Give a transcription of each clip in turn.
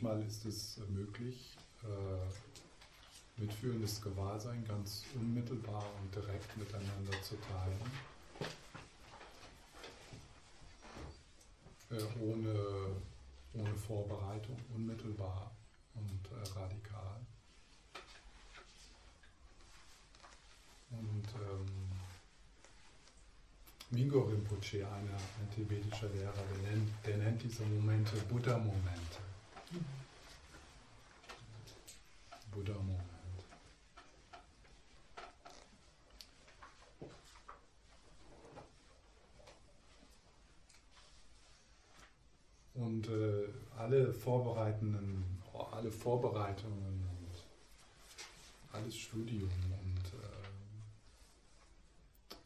manchmal ist es möglich, äh, mitfühlendes Gewahrsein ganz unmittelbar und direkt miteinander zu teilen. Äh, ohne, ohne Vorbereitung, unmittelbar und äh, radikal. Und ähm, Mingo Rinpoche, einer, ein tibetischer Lehrer, der nennt, der nennt diese Momente Buddha-Momente. Buddha-Moment. Und äh, alle vorbereitenden, alle Vorbereitungen und alles Studium und äh,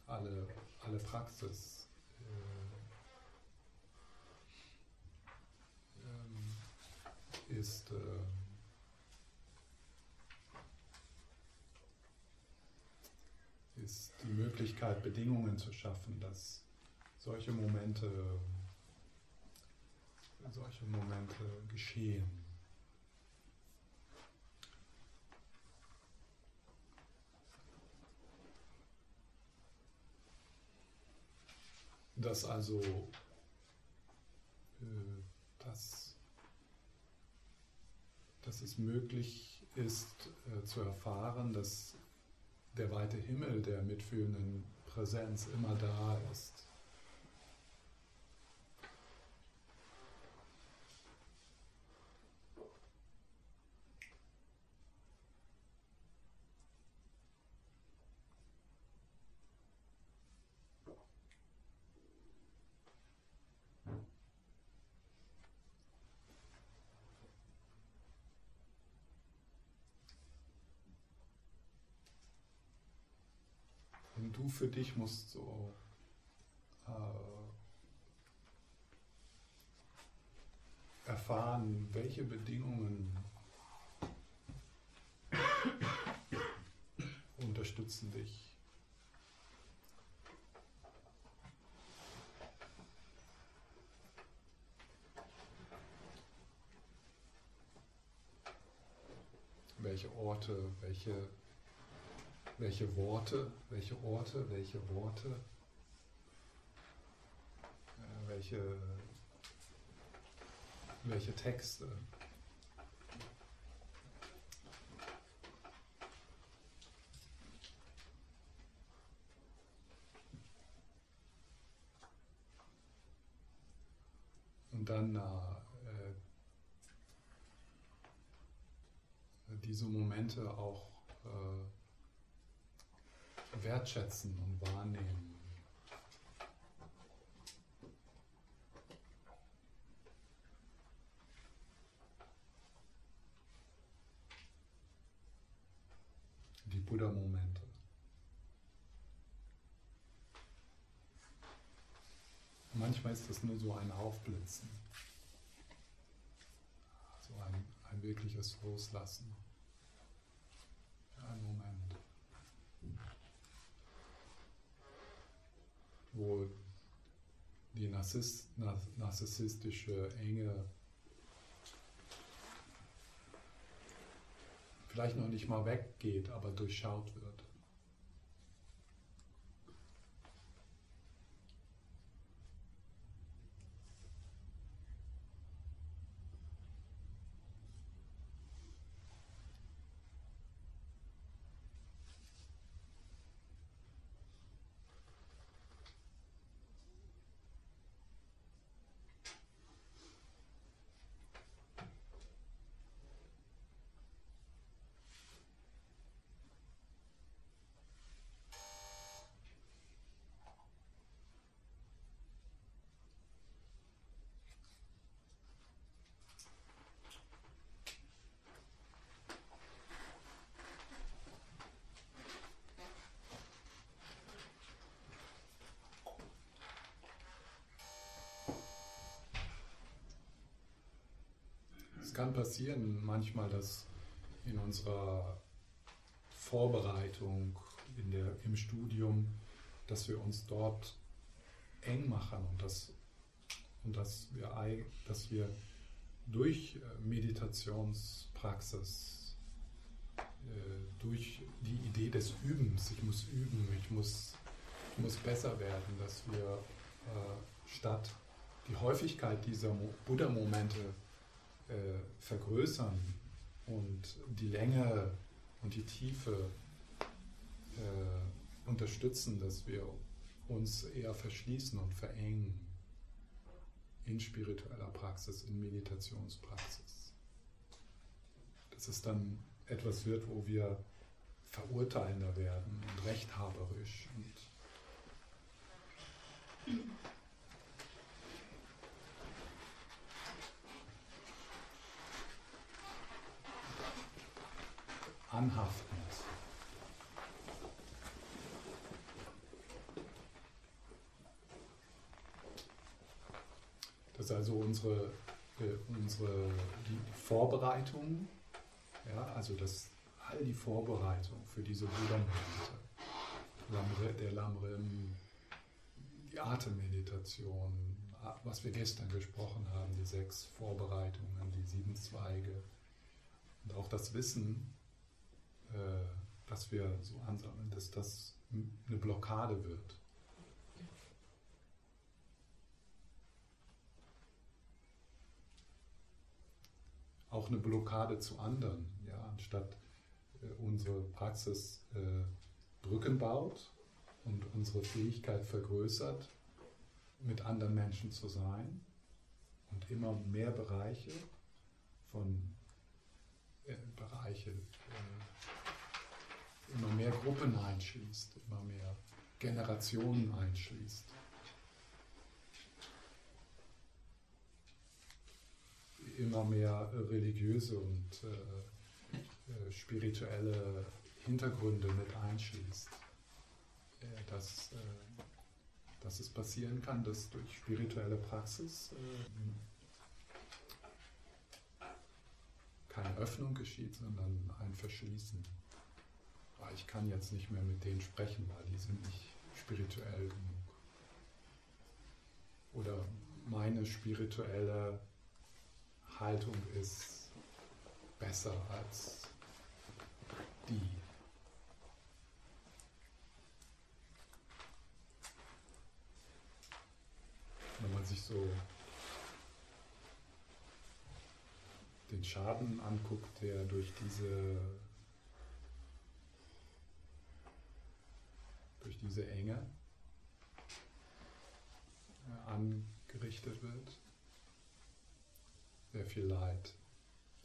alle alle Praxis äh, ist äh, ist die Möglichkeit, Bedingungen zu schaffen, dass solche Momente, solche Momente geschehen. dass also äh, dass, dass es möglich ist äh, zu erfahren, dass der weite Himmel der mitfühlenden Präsenz immer da ist. Du für dich musst so äh, erfahren, welche Bedingungen unterstützen dich. Welche Orte, welche welche Worte, welche Orte, welche Worte, äh, welche, welche Texte. Und dann äh, diese Momente auch äh, wertschätzen und wahrnehmen. Die Buddha-Momente. Manchmal ist das nur so ein Aufblitzen, so ein, ein wirkliches Loslassen. Ein Moment. Wo die narzisstische Enge vielleicht noch nicht mal weggeht, aber durchschaut wird. Es kann passieren manchmal, dass in unserer Vorbereitung in der, im Studium, dass wir uns dort eng machen und dass, und dass, wir, dass wir durch äh, Meditationspraxis, äh, durch die Idee des Übens, ich muss üben, ich muss, ich muss besser werden, dass wir äh, statt die Häufigkeit dieser Buddha-Momente vergrößern und die Länge und die Tiefe unterstützen, dass wir uns eher verschließen und verengen in spiritueller Praxis, in Meditationspraxis. Dass es dann etwas wird, wo wir verurteilender werden und rechthaberisch und anhaftend. Das ist also unsere, äh, unsere die Vorbereitung, ja, also das, all die Vorbereitung für diese Buddha-Momente, der Lamrim, die Atemmeditation, was wir gestern gesprochen haben, die sechs Vorbereitungen, die sieben Zweige und auch das Wissen, äh, dass wir so ansammeln, dass das eine Blockade wird. auch eine Blockade zu anderen. Ja, anstatt äh, unsere Praxis äh, Brücken baut und unsere Fähigkeit vergrößert, mit anderen Menschen zu sein und immer mehr Bereiche von äh, Bereiche, äh, immer mehr Gruppen einschließt, immer mehr Generationen einschließt. immer mehr religiöse und äh, äh, spirituelle Hintergründe mit einschließt. Äh, dass, äh, dass es passieren kann, dass durch spirituelle Praxis äh, keine Öffnung geschieht, sondern ein Verschließen. Ich kann jetzt nicht mehr mit denen sprechen, weil die sind nicht spirituell genug. Oder meine spirituelle Haltung ist besser als die. Wenn man sich so den Schaden anguckt, der durch diese durch diese Enge angerichtet wird, sehr viel Leid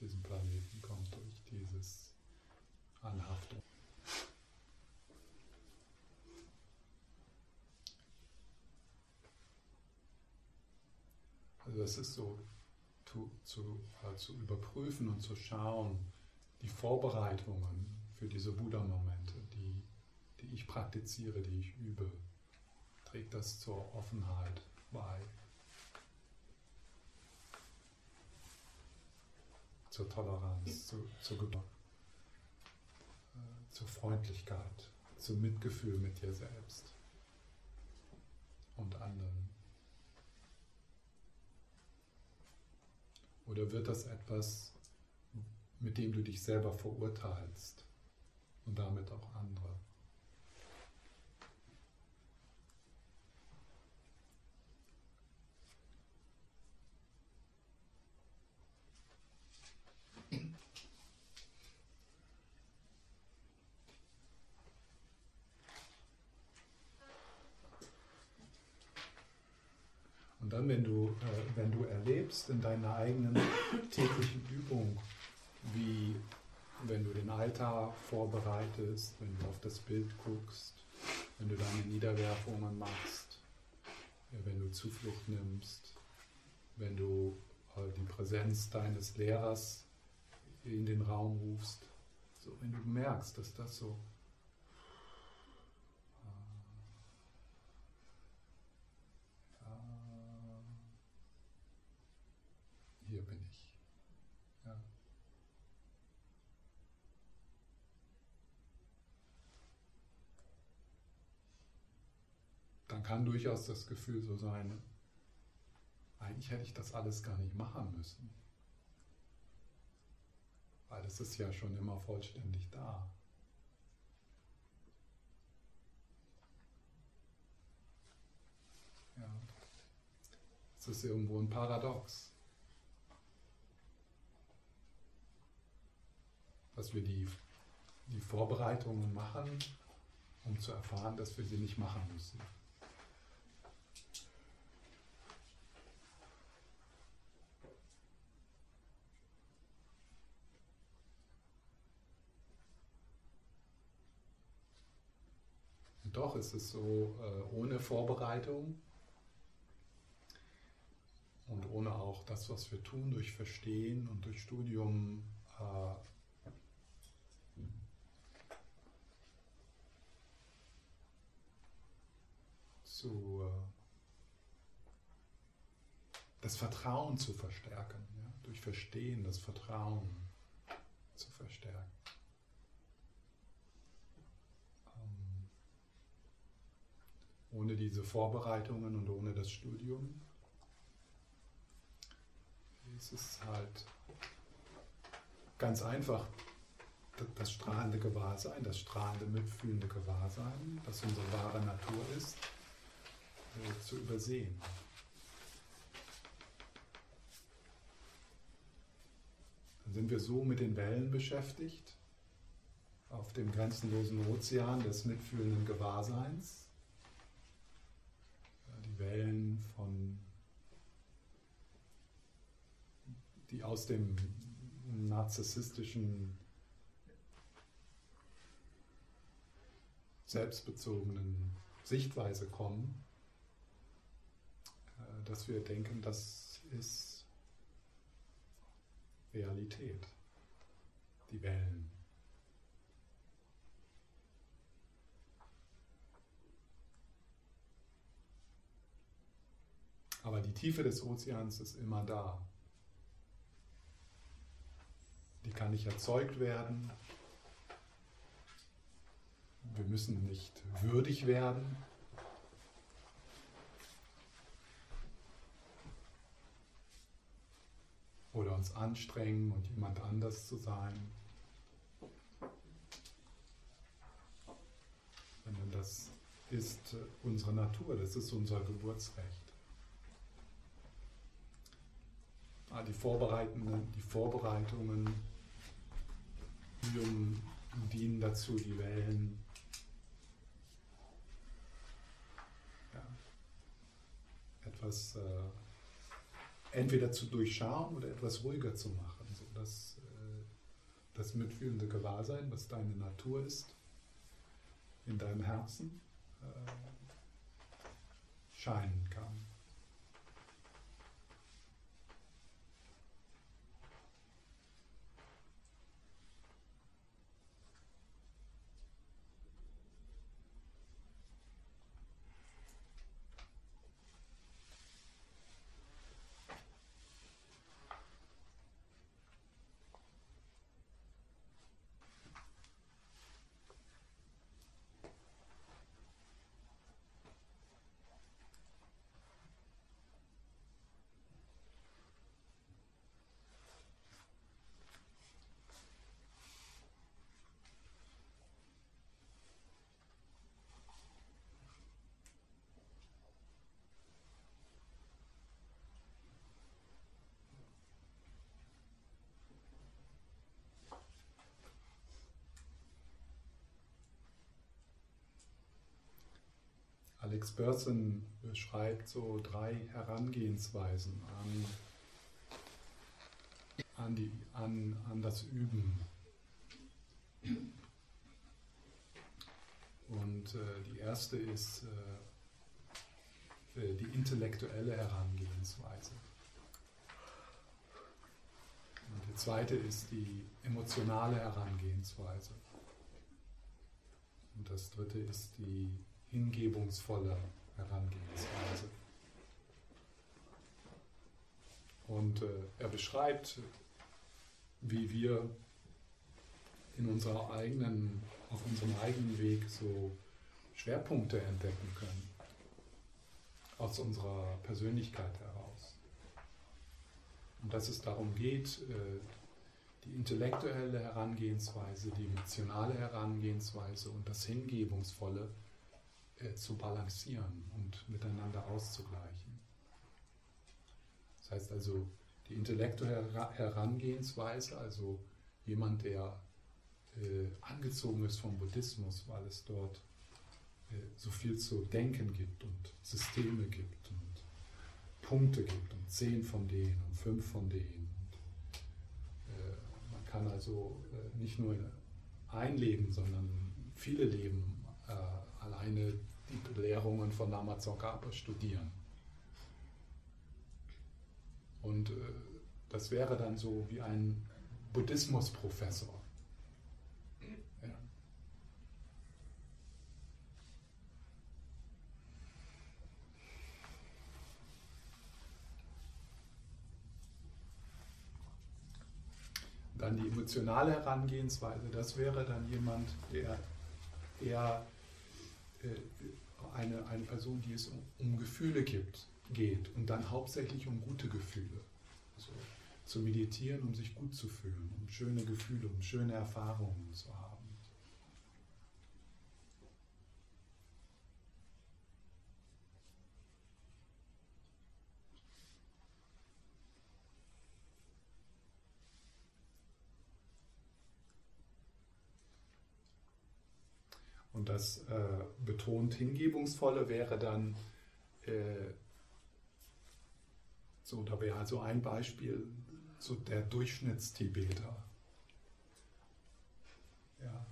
diesem Planeten kommt durch dieses Anhaftung. Also das ist so zu, zu, äh, zu überprüfen und zu schauen, die Vorbereitungen für diese Buddha-Momente, die, ich praktiziere, die ich übe, trägt das zur Offenheit bei. zur Toleranz, zu, zur, äh, zur Freundlichkeit, zum Mitgefühl mit dir selbst und anderen. Oder wird das etwas, mit dem du dich selber verurteilst und damit auch andere? Und dann, wenn du, äh, wenn du erlebst in deiner eigenen täglichen Übung, wie wenn du den Altar vorbereitest, wenn du auf das Bild guckst, wenn du deine Niederwerfungen machst, wenn du Zuflucht nimmst, wenn du äh, die Präsenz deines Lehrers in den Raum rufst, so wenn du merkst, dass das so dann kann durchaus das Gefühl so sein, eigentlich hätte ich das alles gar nicht machen müssen. Weil es ist ja schon immer vollständig da. Ja. Es ist irgendwo ein Paradox. Dass wir die, die Vorbereitungen machen, um zu erfahren, dass wir sie nicht machen müssen. Doch ist es so, äh, ohne Vorbereitung und ohne auch das, was wir tun, durch Verstehen und durch Studium äh, zu äh, das Vertrauen zu verstärken, ja? durch Verstehen das Vertrauen zu verstärken. Ohne diese Vorbereitungen und ohne das Studium ist es halt ganz einfach das strahlende Gewahrsein, das strahlende, mitfühlende Gewahrsein, das unsere wahre Natur ist, äh, zu übersehen. Dann sind wir so mit den Wellen beschäftigt, auf dem grenzenlosen Ozean des mitfühlenden Gewahrseins. Wellen von, die aus dem narzissstischen, selbstbezogenen Sichtweise kommen dass wir denken, das ist Realität, die Wellen. Aber die Tiefe des Ozeans ist immer da. Die kann nicht erzeugt werden. Wir müssen nicht würdig werden. oder uns anstrengen und jemand anders zu sein. Sondern das ist unsere Natur, das ist unser Geburtsrecht. Ah, die, Vorbereitungen, die Vorbereitungen dienen dazu, die Wellen ja, etwas äh, entweder zu durchschauen oder etwas ruhiger zu machen, sodass äh, das mitfühlende Gewahrsein, was deine Natur ist, in deinem Herzen äh, scheinen kann. Alex Burson beschreibt so drei Herangehensweisen an, an, die, an, an das Üben. Und äh, die erste ist äh, die intellektuelle Herangehensweise. Und die zweite ist die emotionale Herangehensweise. Und das dritte ist die hingebungsvolle Herangehensweise. Und äh, er beschreibt, wie wir in unserer eigenen, auf unserem eigenen Weg so Schwerpunkte entdecken können, aus unserer Persönlichkeit heraus. Und dass es darum geht, äh, die intellektuelle Herangehensweise, die emotionale Herangehensweise und das Hingebungsvolle äh, zu balancieren und miteinander auszugleichen. Das heißt also, die intellektuelle Herangehensweise, also jemand, der äh, angezogen ist vom Buddhismus, weil es dort äh, so viel zu denken gibt und Systeme gibt und Punkte gibt und zehn von denen und fünf von denen. Und, man kann also nicht nur ein Leben, sondern viele Leben alleine die Belehrungen von Lama Tsongkhapa studieren. Und äh, das wäre dann so wie ein Buddhismusprofessor. Ja. Dann die emotionale Herangehensweise, das wäre dann jemand, der eher eine, eine Person, die es um, um Gefühle gibt, geht und dann hauptsächlich um gute Gefühle. Also zu meditieren, um sich gut zu fühlen, um schöne Gefühle, um schöne Erfahrungen zu haben. Und das äh, betont Hingebungsvolle wäre dann äh, so, da wäre also ein Beispiel, so der Durchschnittstibeter. Ja,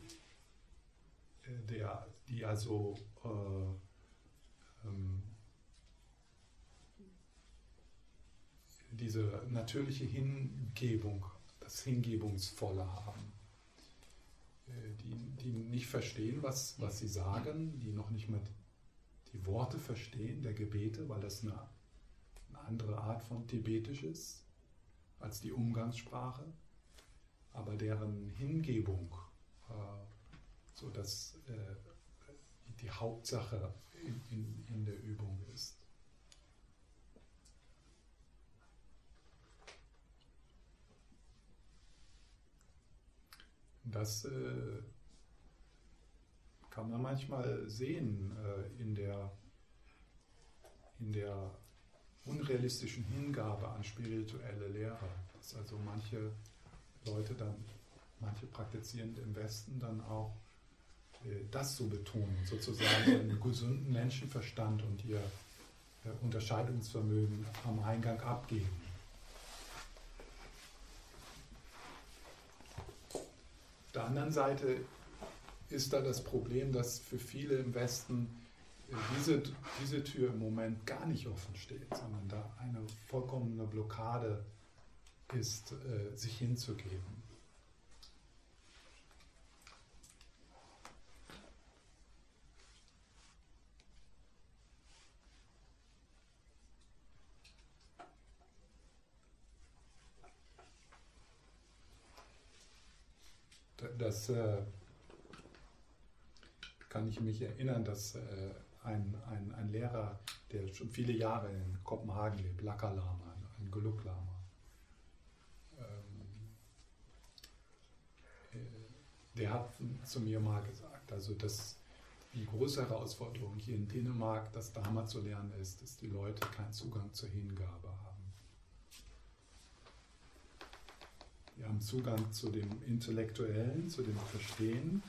äh, der, die also äh, ähm, diese natürliche Hingebung, das Hingebungsvolle haben. Äh, die, die nicht verstehen, was, was sie sagen, die noch nicht mal die Worte verstehen der Gebete, weil das eine, eine andere Art von Tibetisch ist als die Umgangssprache, aber deren Hingebung, äh, so dass äh, die Hauptsache in, in, in der Übung ist. Das äh, kann man manchmal sehen äh, in, der, in der unrealistischen Hingabe an spirituelle Lehre. Dass also manche Leute dann, manche Praktizierende im Westen dann auch äh, das so betonen, sozusagen einen gesunden Menschenverstand und ihr äh, Unterscheidungsvermögen am Eingang abgeben. Der anderen Seite ist da das Problem, dass für viele im Westen äh, diese, diese Tür im Moment gar nicht offen steht, sondern da eine vollkommene Blockade ist, äh, sich hinzugeben. Das äh, kann ich mich erinnern, dass äh, ein, ein, ein Lehrer, der schon viele Jahre in Kopenhagen lebt, Laka Lama, ein Geluk Lama, ähm, äh, der hat zu mir mal gesagt, also dass die große Herausforderung hier in Dänemark, das Dharma zu lernen ist, dass die Leute keinen Zugang zur Hingabe haben. Wir haben Zugang zu dem Intellektuellen, zu dem Verstehen.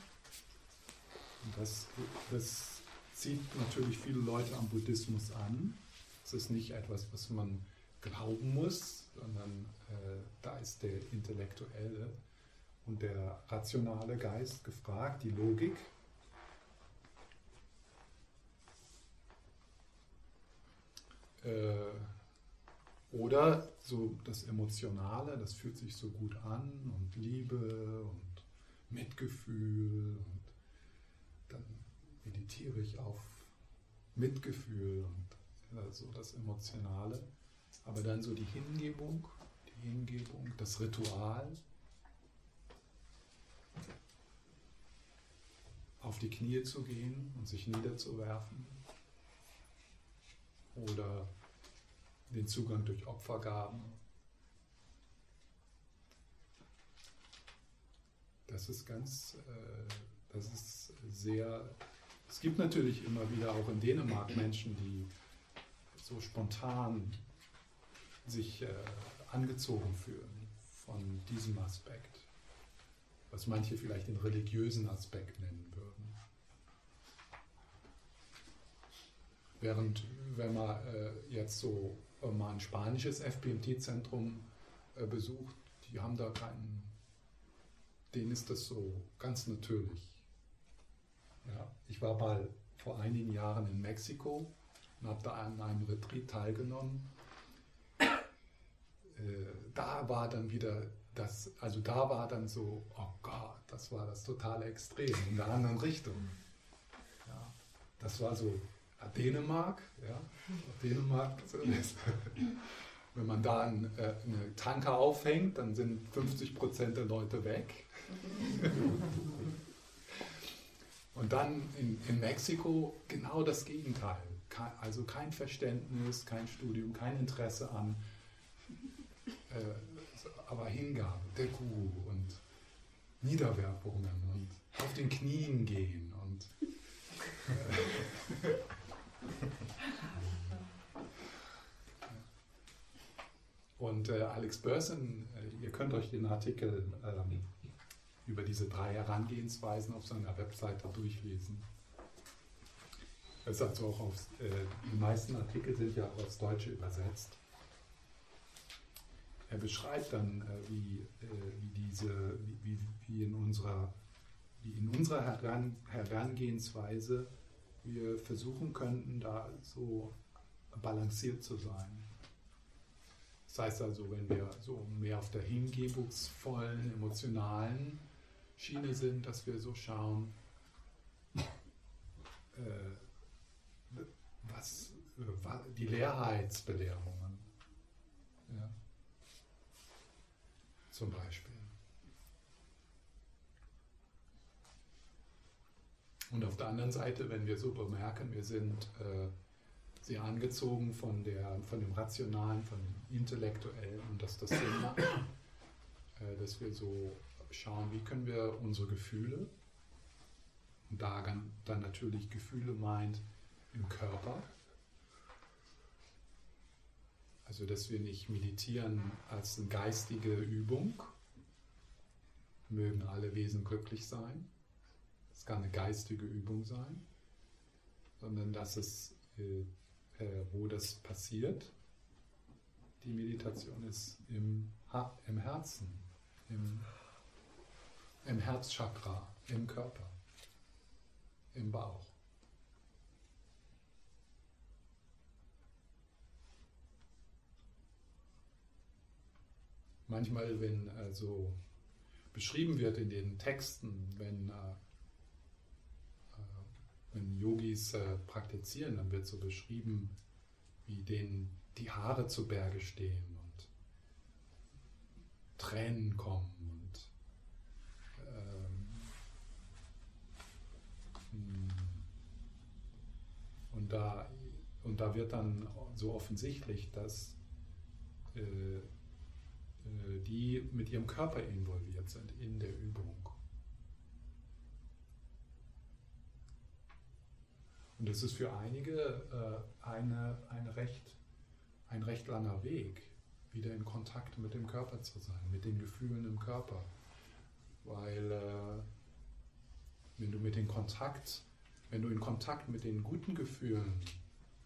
Und das, das zieht natürlich viele Leute am Buddhismus an. Es ist nicht etwas, was man glauben muss, sondern äh, da ist der intellektuelle und der rationale Geist gefragt, die Logik. Äh, oder so das Emotionale, das fühlt sich so gut an und Liebe und Mitgefühl und dann meditiere ich auf Mitgefühl und äh, so das Emotionale. Aber dann so die Hingebung, die Hingebung, das Ritual, auf die Knie zu gehen und sich niederzuwerfen oder den Zugang durch Opfergaben. das ist ganz, äh, das ist sehr, es gibt natürlich immer wieder auch in Dänemark Menschen, die so spontan sich äh, angezogen fühlen von diesem Aspekt, was manche vielleicht den religiösen Aspekt nennen würden. Während, wenn man äh, jetzt so mal ein spanisches FPMT-Zentrum äh, besucht, die haben da keinen, denen ist das so ganz natürlich. Ja, ich war mal vor einigen Jahren in Mexiko und habe da an einem Retreat teilgenommen. Äh, da war dann wieder das, also da war dann so, oh Gott, das war das totale Extrem in der anderen Richtung. Ja, das war so Dänemark, ja, Dänemark, wenn man da einen, äh, eine Tanker aufhängt, dann sind 50 Prozent der Leute weg. Und dann in, in Mexiko genau das Gegenteil. Also kein Verständnis, kein Studium, kein Interesse an, äh, aber Hingabe, der Guru und Niederwerfungen und auf den Knien gehen und äh, Und äh, Alex Burson, äh, ihr könnt euch den Artikel ähm, über diese drei Herangehensweisen auf seiner Webseite durchlesen. Es also auch aufs, äh, die meisten Artikel sind ja auch aufs Deutsche übersetzt. Er beschreibt dann, äh, wie, äh, wie, diese, wie, wie, in unserer, wie in unserer Heran, Herangehensweise wir versuchen könnten, da so balanciert zu sein. Das heißt also, wenn wir so mehr auf der hingebungsvollen, emotionalen Schiene sind, dass wir so schauen, äh, was, äh, die Leerheitsbelehrungen, ja, zum Beispiel. Und auf der anderen Seite, wenn wir so bemerken, wir sind äh, sehr angezogen von, der, von dem Rationalen, von dem Intellektuellen und dass das Sinn macht, äh, dass wir so schauen, wie können wir unsere Gefühle, und da dann natürlich Gefühle meint im Körper, also dass wir nicht meditieren als eine geistige Übung, mögen alle Wesen glücklich sein, es kann eine geistige Übung sein, sondern dass es äh, äh, wo das passiert. Die Meditation ist im, im Herzen, im, im Herzchakra, im Körper, im Bauch. Manchmal, wenn also beschrieben wird in den Texten, wenn äh, wenn Yogis äh, praktizieren, dann wird so beschrieben, wie denen die Haare zu Berge stehen und Tränen kommen und ähm, hm. und da und da wird dann so offensichtlich, dass äh, äh, die mit ihrem Körper involviert sind in der Übung. Und das ist für einige äh, eine, eine recht, ein recht langer Weg, wieder in Kontakt mit dem Körper zu sein, mit den Gefühlen im Körper. Weil äh, wenn du mit den Kontakt, wenn du in Kontakt mit den guten Gefühlen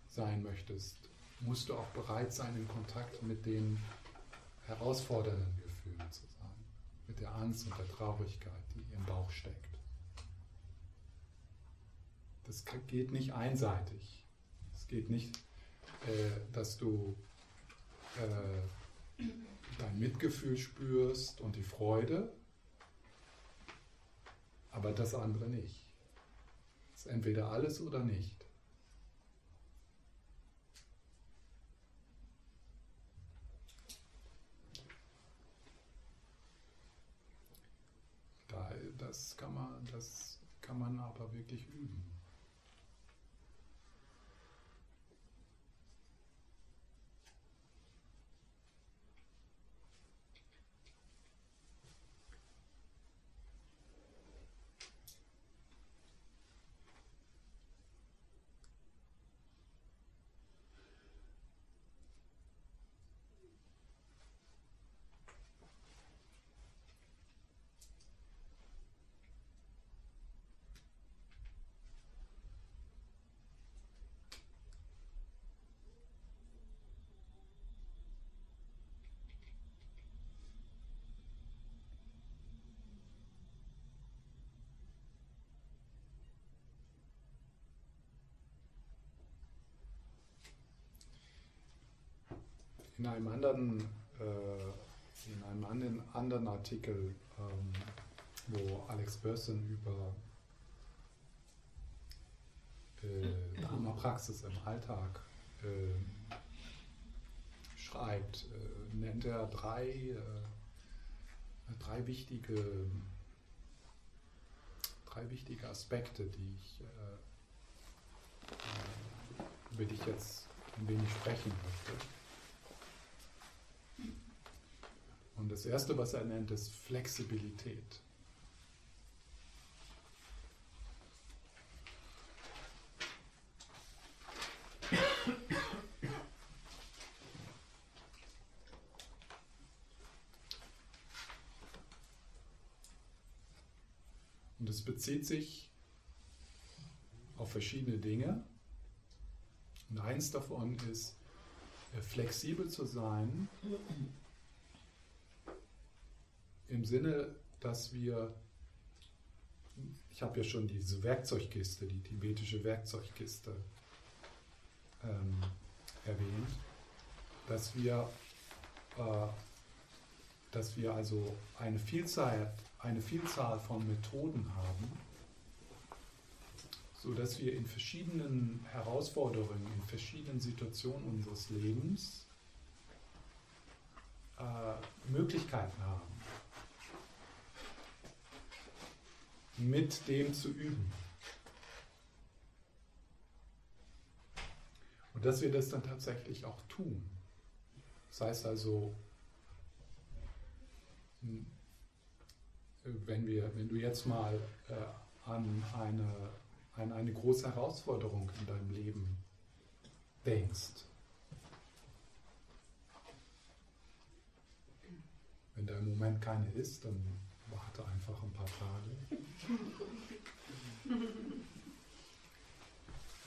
sein möchtest, musst du auch bereit sein, in Kontakt mit den herausfordernden Gefühlen zu sein, mit der Angst und der Traurigkeit, die im Bauch steckt. Das geht nicht einseitig. Es geht nicht, äh, dass du äh, dein Mitgefühl spürst und die Freude, aber das andere nicht. Es ist entweder alles oder nicht. das kann man, das kann man aber wirklich üben. In einem anderen, äh, in einem anderen, anderen Artikel, ähm, wo Alex Börsen über äh, Dharma-Praxis im Alltag äh, schreibt, äh, nennt er drei, äh, drei wichtige drei wichtige Aspekte, die ich, äh, äh, über die ich jetzt ein wenig sprechen möchte. Und das Erste, was er nennt, ist Flexibilität. Und es bezieht sich auf verschiedene Dinge. Und eins davon ist, äh, flexibel zu sein, im Sinne, dass wir, ich habe ja schon diese Werkzeugkiste, die tibetische Werkzeugkiste ähm, erwähnt, dass wir, äh, dass wir also eine Vielzahl, eine Vielzahl von Methoden haben, so dass wir in verschiedenen Herausforderungen, in verschiedenen Situationen unseres Lebens äh, Möglichkeiten haben, mit dem zu üben. Und dass wir das dann tatsächlich auch tun. Das heißt also, wenn, wir, wenn du jetzt mal äh, an eine an eine große Herausforderung in deinem Leben denkst. Wenn da im Moment keine ist, dann warte einfach ein paar Tage.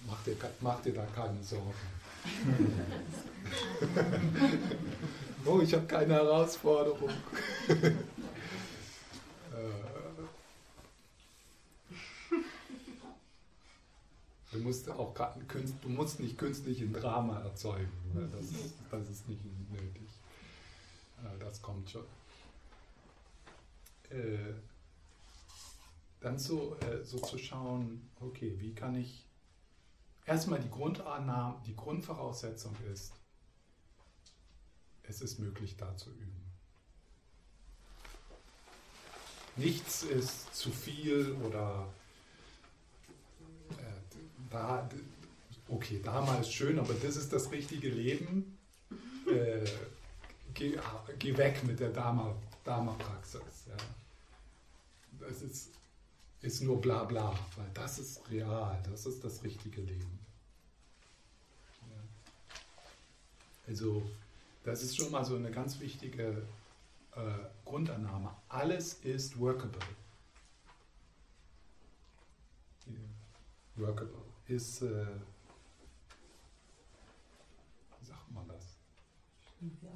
Mach dir, mach dir da keine Sorgen. oh, ich habe keine Herausforderung. Du musst auch du musst nicht künstlich ein Drama erzeugen. Ne? Das, das ist nicht nötig. Äh, das kommt schon. Äh, dann so, äh, so zu schauen, okay, wie kann ich erstmal die Grundannahme, die Grundvoraussetzung ist, es ist möglich, da zu üben. Nichts ist zu viel oder da, okay, damals schön, aber das ist das richtige Leben. Äh, geh, geh, weg mit der Dharma-Praxis. ja. Das ist, ist nur bla bla, weil das ist real, das ist das richtige Leben. Ja. Also, das ist schon mal so eine ganz wichtige äh, Grundannahme. Alles ist workable. Workable ist, äh, wie sagt man das? Kann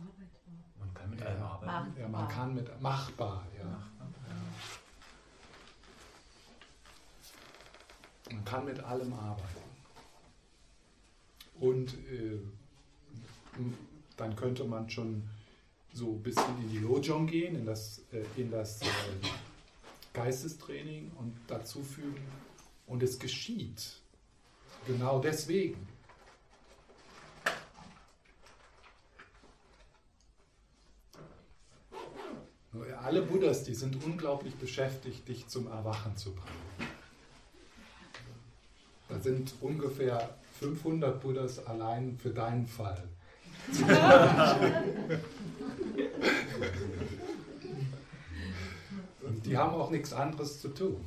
mit allem arbeiten. Ja, man kann mit, machbar, ja. Machbar. ja. Man kann mit allem arbeiten. Und äh, dann könnte man schon so ein bisschen in die Lojong gehen, in das, äh, in das äh, Geistestraining und dazu fügen, und es geschieht. Genau deswegen. Alle Buddhas, die sind unglaublich beschäftigt, dich zum Erwachen zu bringen. Da sind ungefähr 500 Buddhas allein für deinen Fall. Und die haben auch nichts anderes zu tun.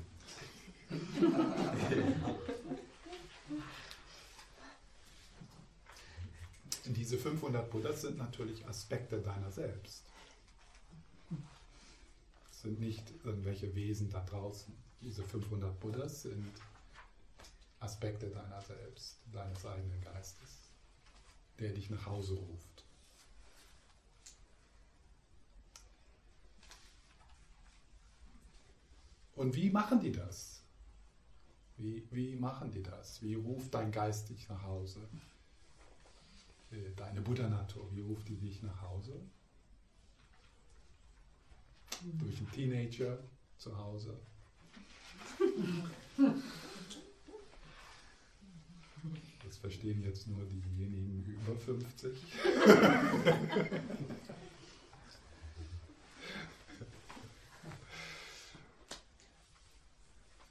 diese 500 Buddhas sind natürlich Aspekte deiner selbst. Sind nicht irgendwelche Wesen da draußen. Diese 500 Buddhas sind Aspekte deiner selbst, deines eigenen Geistes, der dich nach Hause ruft. Und wie machen die das? Wie, wie machen die das? Wie ruft dein Geist dich nach Hause? äh, deine Buddha-Natur, wie ruft die dich nach Hause? Durch einen Teenager zu Hause. Das verstehen jetzt nur diejenigen über 50.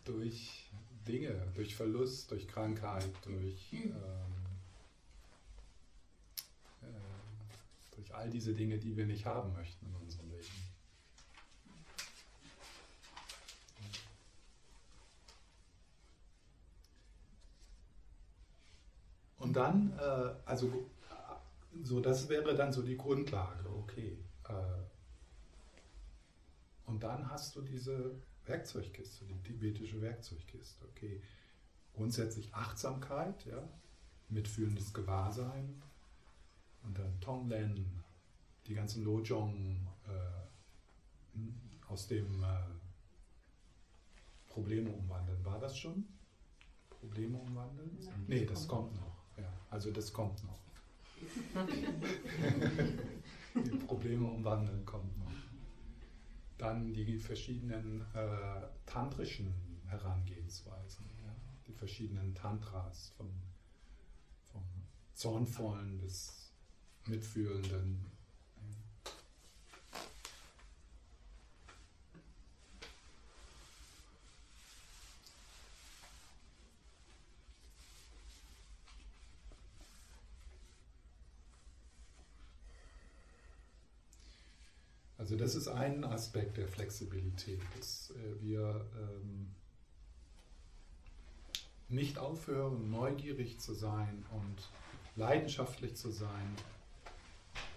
durch Dinge, durch Verlust, durch Krankheit, durch, ähm, äh, durch all diese Dinge, die wir nicht haben möchten in unserem Leben. Und dann, äh, also so, das wäre dann so die Grundlage, okay. Äh, und dann hast du diese Werkzeugkiste, die tibetische Werkzeugkiste. Okay, grundsätzlich Achtsamkeit, ja, mitfühlendes Gewahrsein und dann Tonglen, die ganzen Lojong äh, aus dem äh, Probleme umwandeln. War das schon? Probleme umwandeln? Nein, nee, das kommt noch. Ja, also das kommt noch. die Probleme umwandeln kommt noch. Dann die verschiedenen äh, tantrischen Herangehensweisen, ja? die verschiedenen Tantras, vom, vom Zornvollen bis Mitfühlenden. Also das ist ein Aspekt der Flexibilität, dass äh, wir ähm, nicht aufhören, neugierig zu sein und leidenschaftlich zu sein,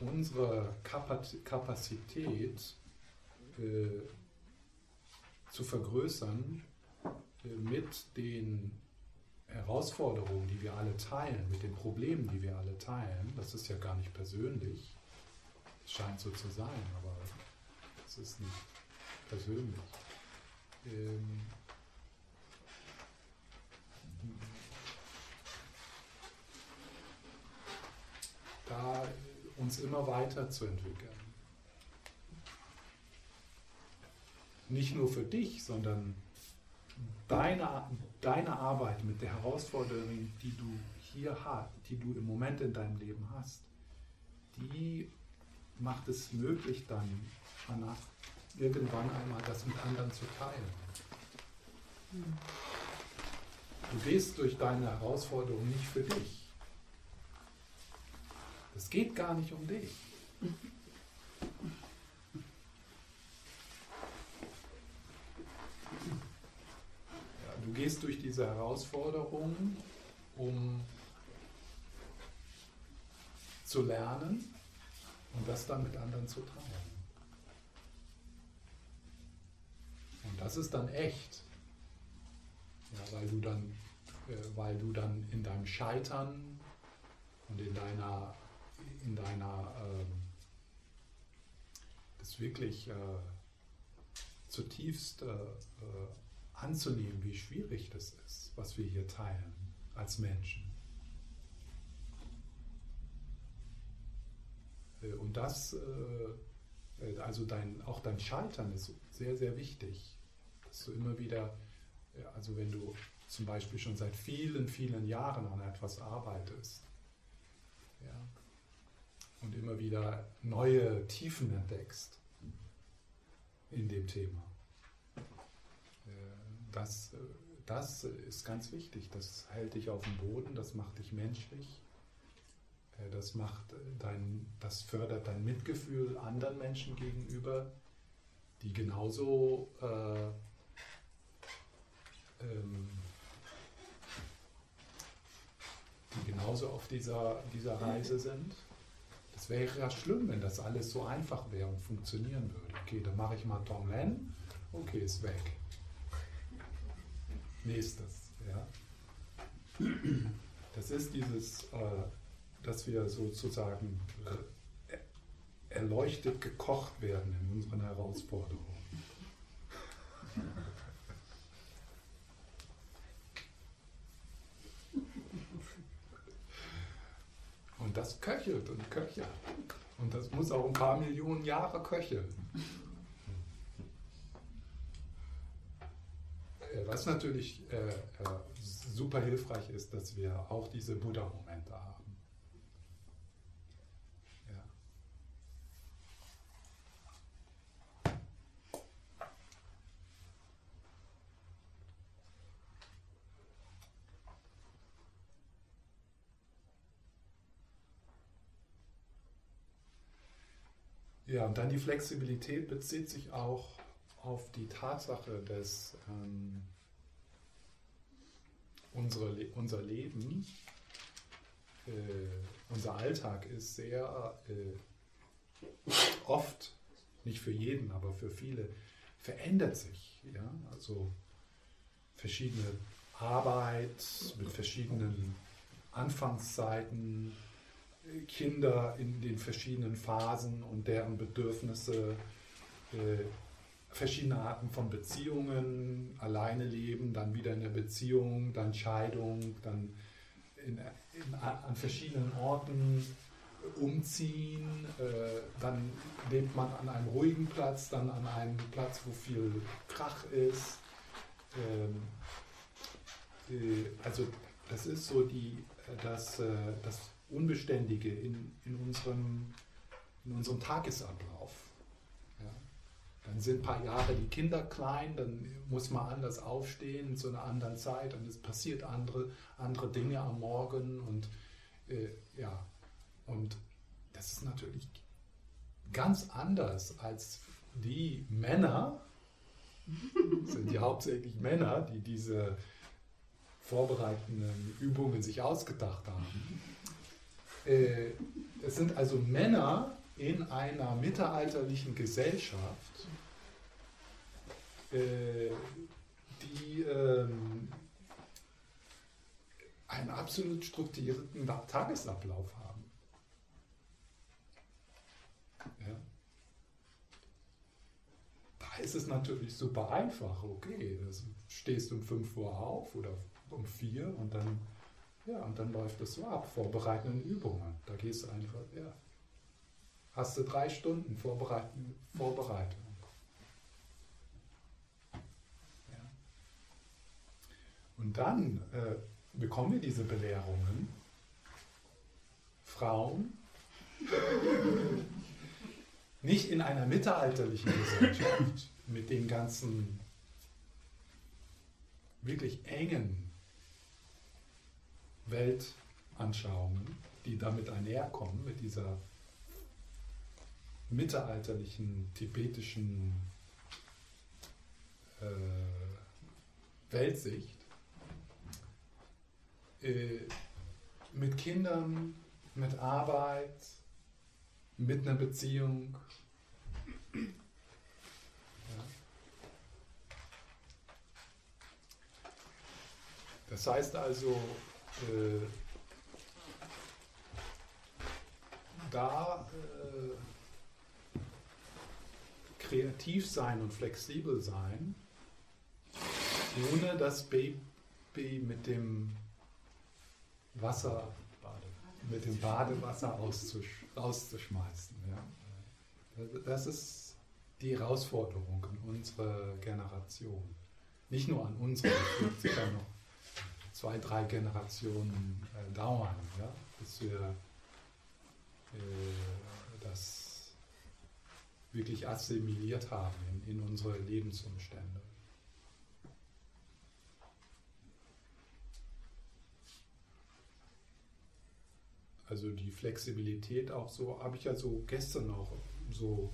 unsere Kapazität äh, zu vergrößern äh, mit den Herausforderungen, die wir alle teilen, mit den Problemen, die wir alle teilen. Das ist ja gar nicht persönlich, es scheint so zu sein, aber es ist nicht persönlich. Ähm, da uns immer weiterzuentwickeln. Nicht nur für dich, sondern deine, deine Arbeit mit der Herausforderung, die du hier hast, die du im Moment in deinem Leben hast, die macht es möglich, dann danach irgendwann einmal das mit anderen zu teilen. Du gehst durch deine Herausforderung nicht für dich. Es geht gar nicht um dich. Ja, du gehst durch diese Herausforderung, um zu lernen und das dann mit anderen zu teilen. Und das ist dann echt. Ja, weil du dann, äh, weil du dann in deinem Scheitern und in deiner, in deiner äh, das wirklich äh, zutiefst äh, äh, anzunehmen, wie schwierig das ist, was wir hier teilen als Menschen. Und das, also dein, auch dein Scheitern ist sehr, sehr wichtig, dass du immer wieder, also wenn du zum Beispiel schon seit vielen, vielen Jahren an etwas arbeitest, ja, und immer wieder neue Tiefen entdeckst in dem Thema. Äh, das, das ist ganz wichtig. Das hält dich auf dem Boden, das macht dich menschlich. Äh, das, macht dein, das fördert dein Mitgefühl anderen Menschen gegenüber, die genauso äh, ähm, die genauso auf dieser, dieser Reise sind. Es wäre ja schlimm, wenn das alles so einfach wäre und funktionieren würde. Okay, dann mache ich mal Tonglen. Okay, ist weg. Nächstes. Ja. Das ist dieses, äh, dass wir sozusagen erleuchtet gekocht werden in unseren Herausforderungen. Und das köchelt und köchelt. Und das muss auch ein paar Millionen Jahre köcheln. Äh, was natürlich äh, äh, super hilfreich ist, dass wir auch diese Buddha-Momente haben. Ja, und dann die Flexibilität bezieht sich auch auf die Tatsache, dass ähm, unsere, unser Leben, äh, unser Alltag ist sehr äh, oft, nicht für jeden, aber für viele, verändert sich. Ja? Also verschiedene Arbeit mit verschiedenen Anfangszeiten, Kinder in den verschiedenen Phasen und deren Bedürfnisse, äh, verschiedene Arten von Beziehungen, alleine leben, dann wieder in der Beziehung, dann Scheidung, dann in, in, an verschiedenen Orten umziehen, äh, dann lebt man an einem ruhigen Platz, dann an einem Platz, wo viel Krach ist. Ähm, äh, also das ist so die, das, äh, das Unbeständige in, in, unserem, in unserem Tagesablauf. Ja. Dann sind ein paar Jahre die Kinder klein, dann muss man anders aufstehen zu einer anderen Zeit und es passiert andere, andere Dinge am Morgen und äh, ja, und das ist natürlich ganz anders als die Männer, sind ja hauptsächlich Männer, die diese vorbereitenden Übungen sich ausgedacht haben. Äh, es sind also Männer in einer mittelalterlichen Gesellschaft, äh, die ähm, einen absolut strukturierten Tagesablauf haben. Ja. Da ist es natürlich super einfach, okay, du stehst um 5 Uhr auf oder um 4 und dann ja, und dann läuft das so ab, vorbereitende Übungen. Da gehst du einfach, ja. Hast du drei Stunden Vorbereitung. Vorbereitung. Ja. Und dann äh, bekommen wir diese Belehrungen. Frauen nicht in einer mittelalterlichen Gesellschaft mit den ganzen wirklich engen Weltanschauungen, die damit einherkommen, mit dieser mittelalterlichen tibetischen äh, Weltsicht, äh, mit Kindern, mit Arbeit, mit einer Beziehung. Das heißt also, äh, da äh, kreativ sein und flexibel sein, ohne das Baby mit dem Wasser, mit dem Badewasser auszusch rauszuschmeißen. Ja. Das ist die Herausforderung in unserer Generation. Nicht nur an unserer, sicher noch zwei, drei Generationen äh, dauern, ja, bis wir äh, das wirklich assimiliert haben in, in unsere Lebensumstände. Also die Flexibilität auch so, habe ich ja so gestern auch so,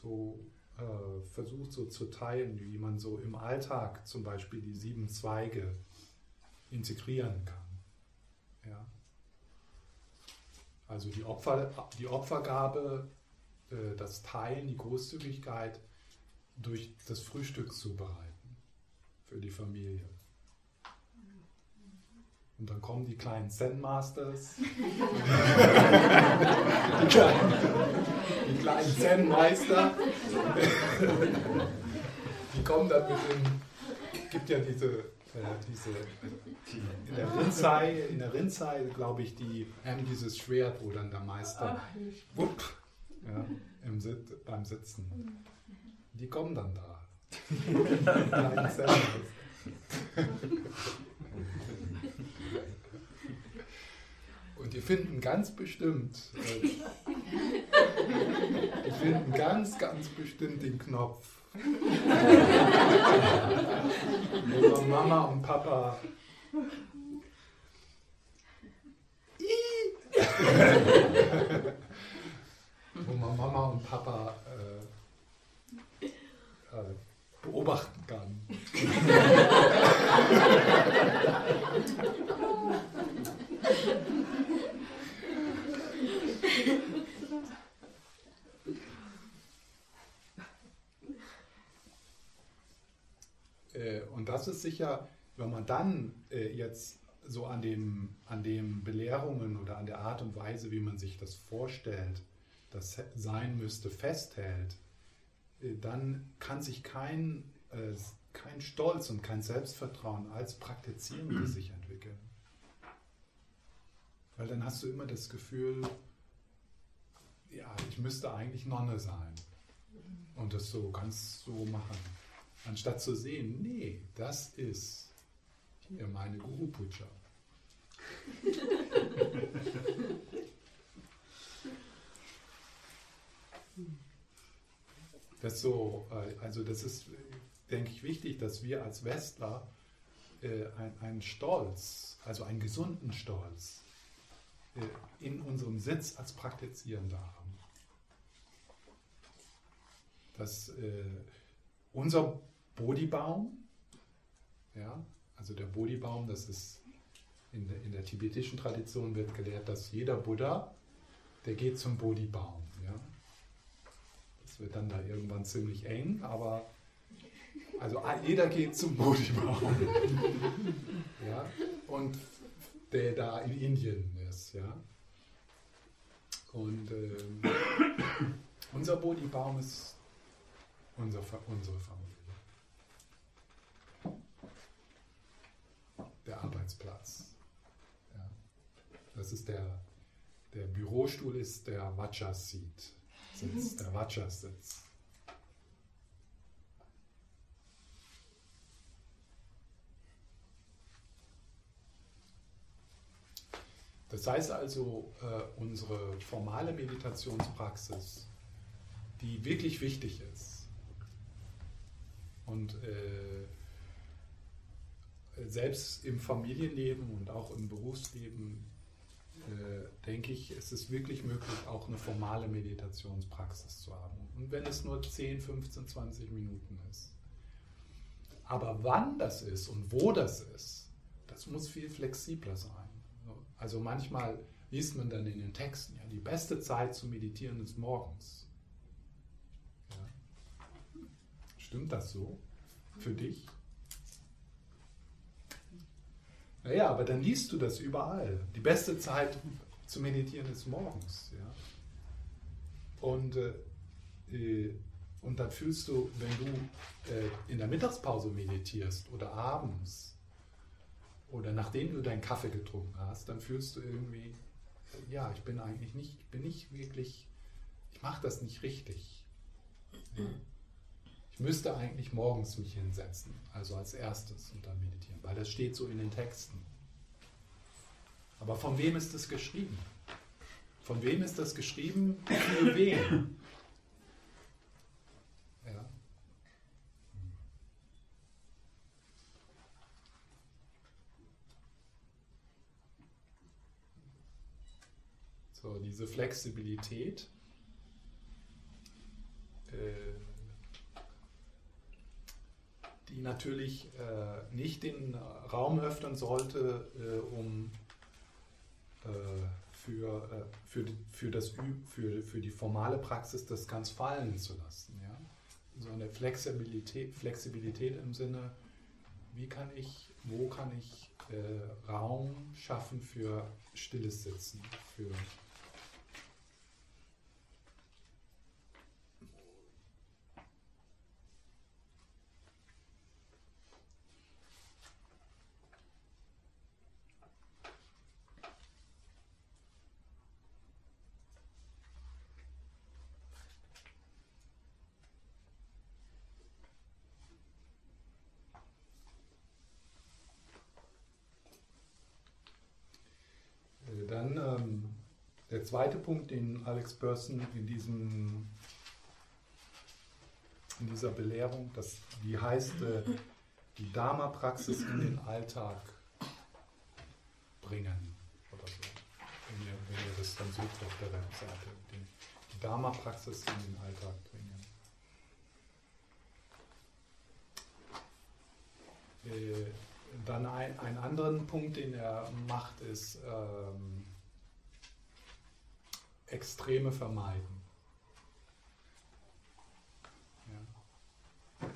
so äh, versucht so zu teilen, wie man so im Alltag zum Beispiel die sieben Zweige integrieren kann. Ja. Also die, Opfer, die Opfergabe, äh, das Teilen, die Großzügigkeit durch das Frühstück zubereiten für die Familie. Und dann kommen die kleinen Zen Masters, die kleinen, die kleinen Zen Meister, die kommen dann mit dem, gibt ja diese äh, diese, in der Rinzai, in der Rinzai, glaube ich, die haben dieses Schwert, wo dann der Meister wupp, ja, im Sit, beim Sitzen. Die kommen dann da. Und die finden ganz bestimmt, äh, die finden ganz, ganz bestimmt den Knopf. Wo Mama und Papa wo man Mama und Papa äh, äh, beobachten kann. Äh, und das ist sicher, wenn man dann äh, jetzt so an dem, an den Belehrungen oder an der Art und Weise, wie man sich das vorstellt, das sein müsste, festhält, äh, dann kann sich kein, kein Stolz und kein Selbstvertrauen als Praktizierende sich entwickeln. Weil dann hast du immer das Gefühl, ja, ich müsste eigentlich Nonne sein und das so ganz so machen. Anstatt zu sehen, nee, das ist hier meine Guru Puja. Das so, äh, also das ist, denke ich, wichtig, dass wir als Westler äh, einen Stolz, also einen gesunden Stolz äh, in unserem Sitz als Praktizierender haben. Dass unser Bodhibaum. Ja, also der Bodhibaum, das ist in der, in der tibetischen Tradition wird gelehrt, dass jeder Buddha, der geht zum Bodhibaum. Ja. Das wird dann da irgendwann ziemlich eng, aber also jeder geht zum Bodhibaum. ja, und der da in Indien ist. Ja. Und ähm, unser Bodhibaum ist unser, unsere Familie. der Arbeitsplatz. Ja. Das ist der, der Bürostuhl ist der Vajra-Seat, Sitz, der Vajra-Sitz. Das heißt also, äh, unsere formale Meditationspraxis, die wirklich wichtig ist und äh, selbst im Familienleben und auch im Berufsleben äh, denke ich, ist es wirklich möglich, auch eine formale Meditationspraxis zu haben. Und wenn es nur 10, 15, 20 Minuten ist. Aber wann das ist und wo das ist, das muss viel flexibler sein. Also manchmal liest man dann in den Texten, ja, die beste Zeit zu meditieren ist morgens. Ja. Stimmt das so für dich? Naja, aber dann liest du das überall. Die beste Zeit zu meditieren ist morgens. Ja? Und, äh, äh, und dann fühlst du, wenn du äh, in der Mittagspause meditierst oder abends oder nachdem du deinen Kaffee getrunken hast, dann fühlst du irgendwie, ja, ich bin eigentlich nicht, ich bin nicht wirklich, ich mache das nicht richtig. Ja? Ich müsste eigentlich morgens mich hinsetzen, also als erstes und dann meditieren, weil das steht so in den Texten. Aber von wem ist das geschrieben? Von wem ist das geschrieben? Für wen? Ja. So, diese Flexibilität. Äh, die natürlich äh, nicht den Raum öffnen sollte, äh, um äh, für, äh, für, für, das, für, für die formale Praxis das ganz fallen zu lassen. Ja? So eine Flexibilität, Flexibilität im Sinne, wie kann ich, wo kann ich äh, Raum schaffen für stilles Sitzen, für Der zweite Punkt, den Alex Burson in, diesem, in dieser Belehrung, das, die heißt, äh, die Dharma-Praxis in den Alltag bringen oder so. Wenn ihr, wenn ihr das dann sucht auf der Webseite. Die, die Dharma-Praxis in den Alltag bringen. Äh, dann ein, einen anderen Punkt, den er macht, ist ähm, Extreme vermeiden. Ja.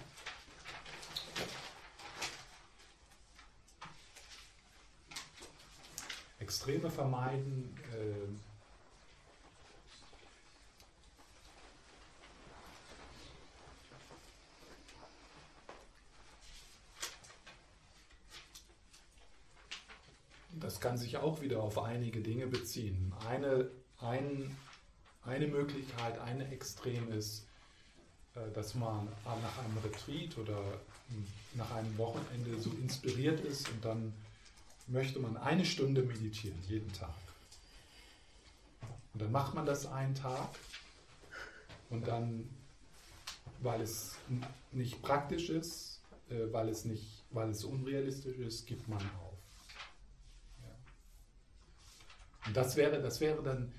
Extreme vermeiden. Äh, das kann sich auch wieder auf einige Dinge beziehen. Eine ein, eine Möglichkeit, eine Extrem ist, äh, dass man nach einem Retreat oder nach einem Wochenende so inspiriert ist und dann möchte man eine Stunde meditieren, jeden Tag. Und dann macht man das einen Tag und dann, weil es nicht praktisch ist, äh, weil es, nicht, weil es unrealistisch ist, gibt man auf. Und das wäre, das wäre dann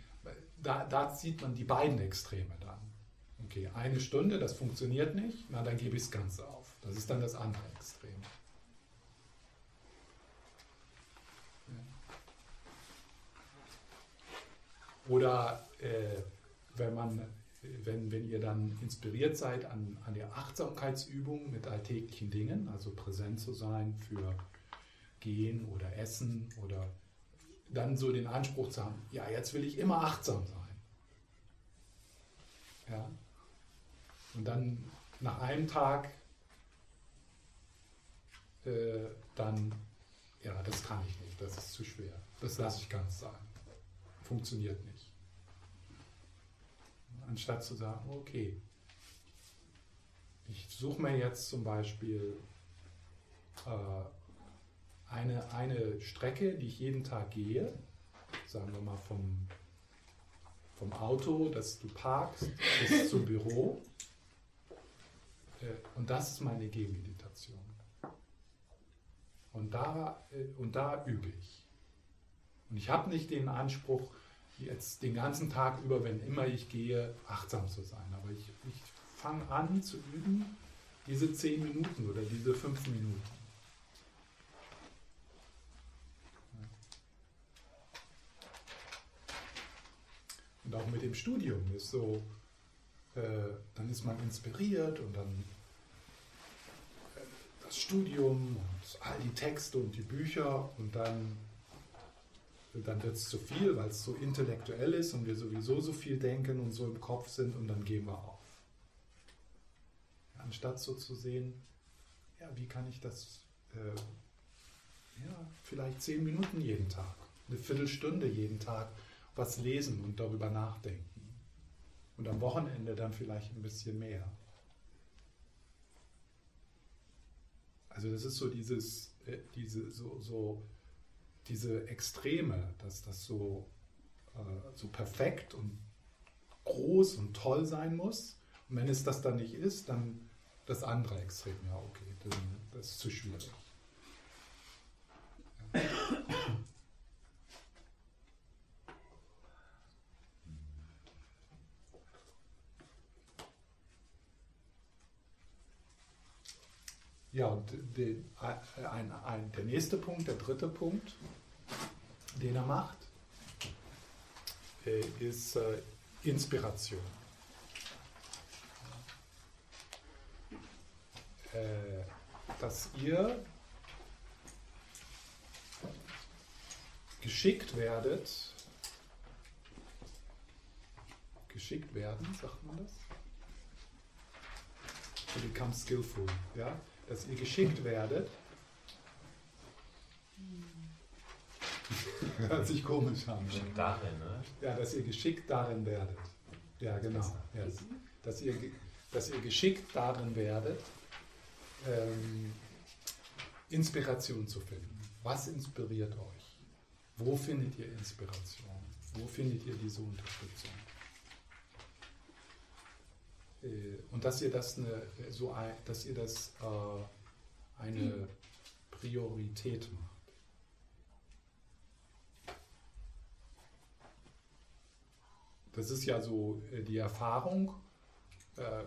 da, da sieht man die beiden Extreme dann. Okay, eine Stunde, das funktioniert nicht, na dann gebe ich das Ganze auf. Das ist dann das andere Extrem. Oder äh, wenn, man, wenn, wenn ihr dann inspiriert seid an, an der Achtsamkeitsübung mit alltäglichen Dingen, also präsent zu sein für Gehen oder Essen oder dann so den Anspruch zu haben, ja, jetzt will ich immer achtsam sein. Ja. Und dann nach einem Tag äh, dann, ja, das kann ich nicht, das ist zu schwer. Das lasse ich ganz sein. Funktioniert nicht. Anstatt zu sagen, okay, ich suche mir jetzt zum Beispiel äh, eine, eine Strecke, die ich jeden Tag gehe, sagen wir mal vom, vom Auto, das du parkst, bis zum Büro. Äh, und das ist meine Gehmeditation. Und da, äh, und da übe ich. Und ich habe nicht den Anspruch, jetzt den ganzen Tag über, wenn immer ich gehe, achtsam zu sein. Aber ich, ich fange an zu üben, diese zehn Minuten oder diese fünf Minuten. Und auch mit dem Studium ist so, äh, dann ist man inspiriert und dann äh, das Studium und all die Texte und die Bücher und dann, dann wird es zu viel, weil es so intellektuell ist und wir sowieso so viel denken und so im Kopf sind und dann gehen wir auf. Anstatt so zu sehen, ja, wie kann ich das, äh, ja, vielleicht zehn Minuten jeden Tag, eine Viertelstunde jeden Tag was lesen und darüber nachdenken. Und am Wochenende dann vielleicht ein bisschen mehr. Also das ist so dieses, äh, diese, so, so, diese Extreme, dass das so, äh, so perfekt und groß und toll sein muss. Und wenn es das dann nicht ist, dann das andere Extrem. Ja, okay, das ist zu schwierig. Ja. Ja, und den, ein, ein, der nächste Punkt, der dritte Punkt, den er macht, äh, ist äh, Inspiration. Äh, dass ihr geschickt werdet, geschickt werden, sagt man das? To become skillful, ja? Dass ihr geschickt werdet. Hört sich komisch an. Geschickt darin, ne? Ja, dass ihr geschickt darin werdet. Ja, genau. Ja. Dass, ihr, dass ihr geschickt darin werdet, ähm, Inspiration zu finden. Was inspiriert euch? Wo findet ihr Inspiration? Wo findet ihr diese Unterstützung? Äh, und dass ihr das eine, so ein, dass ihr das äh, eine Priorität macht. Das ist ja so äh, die Erfahrung, äh,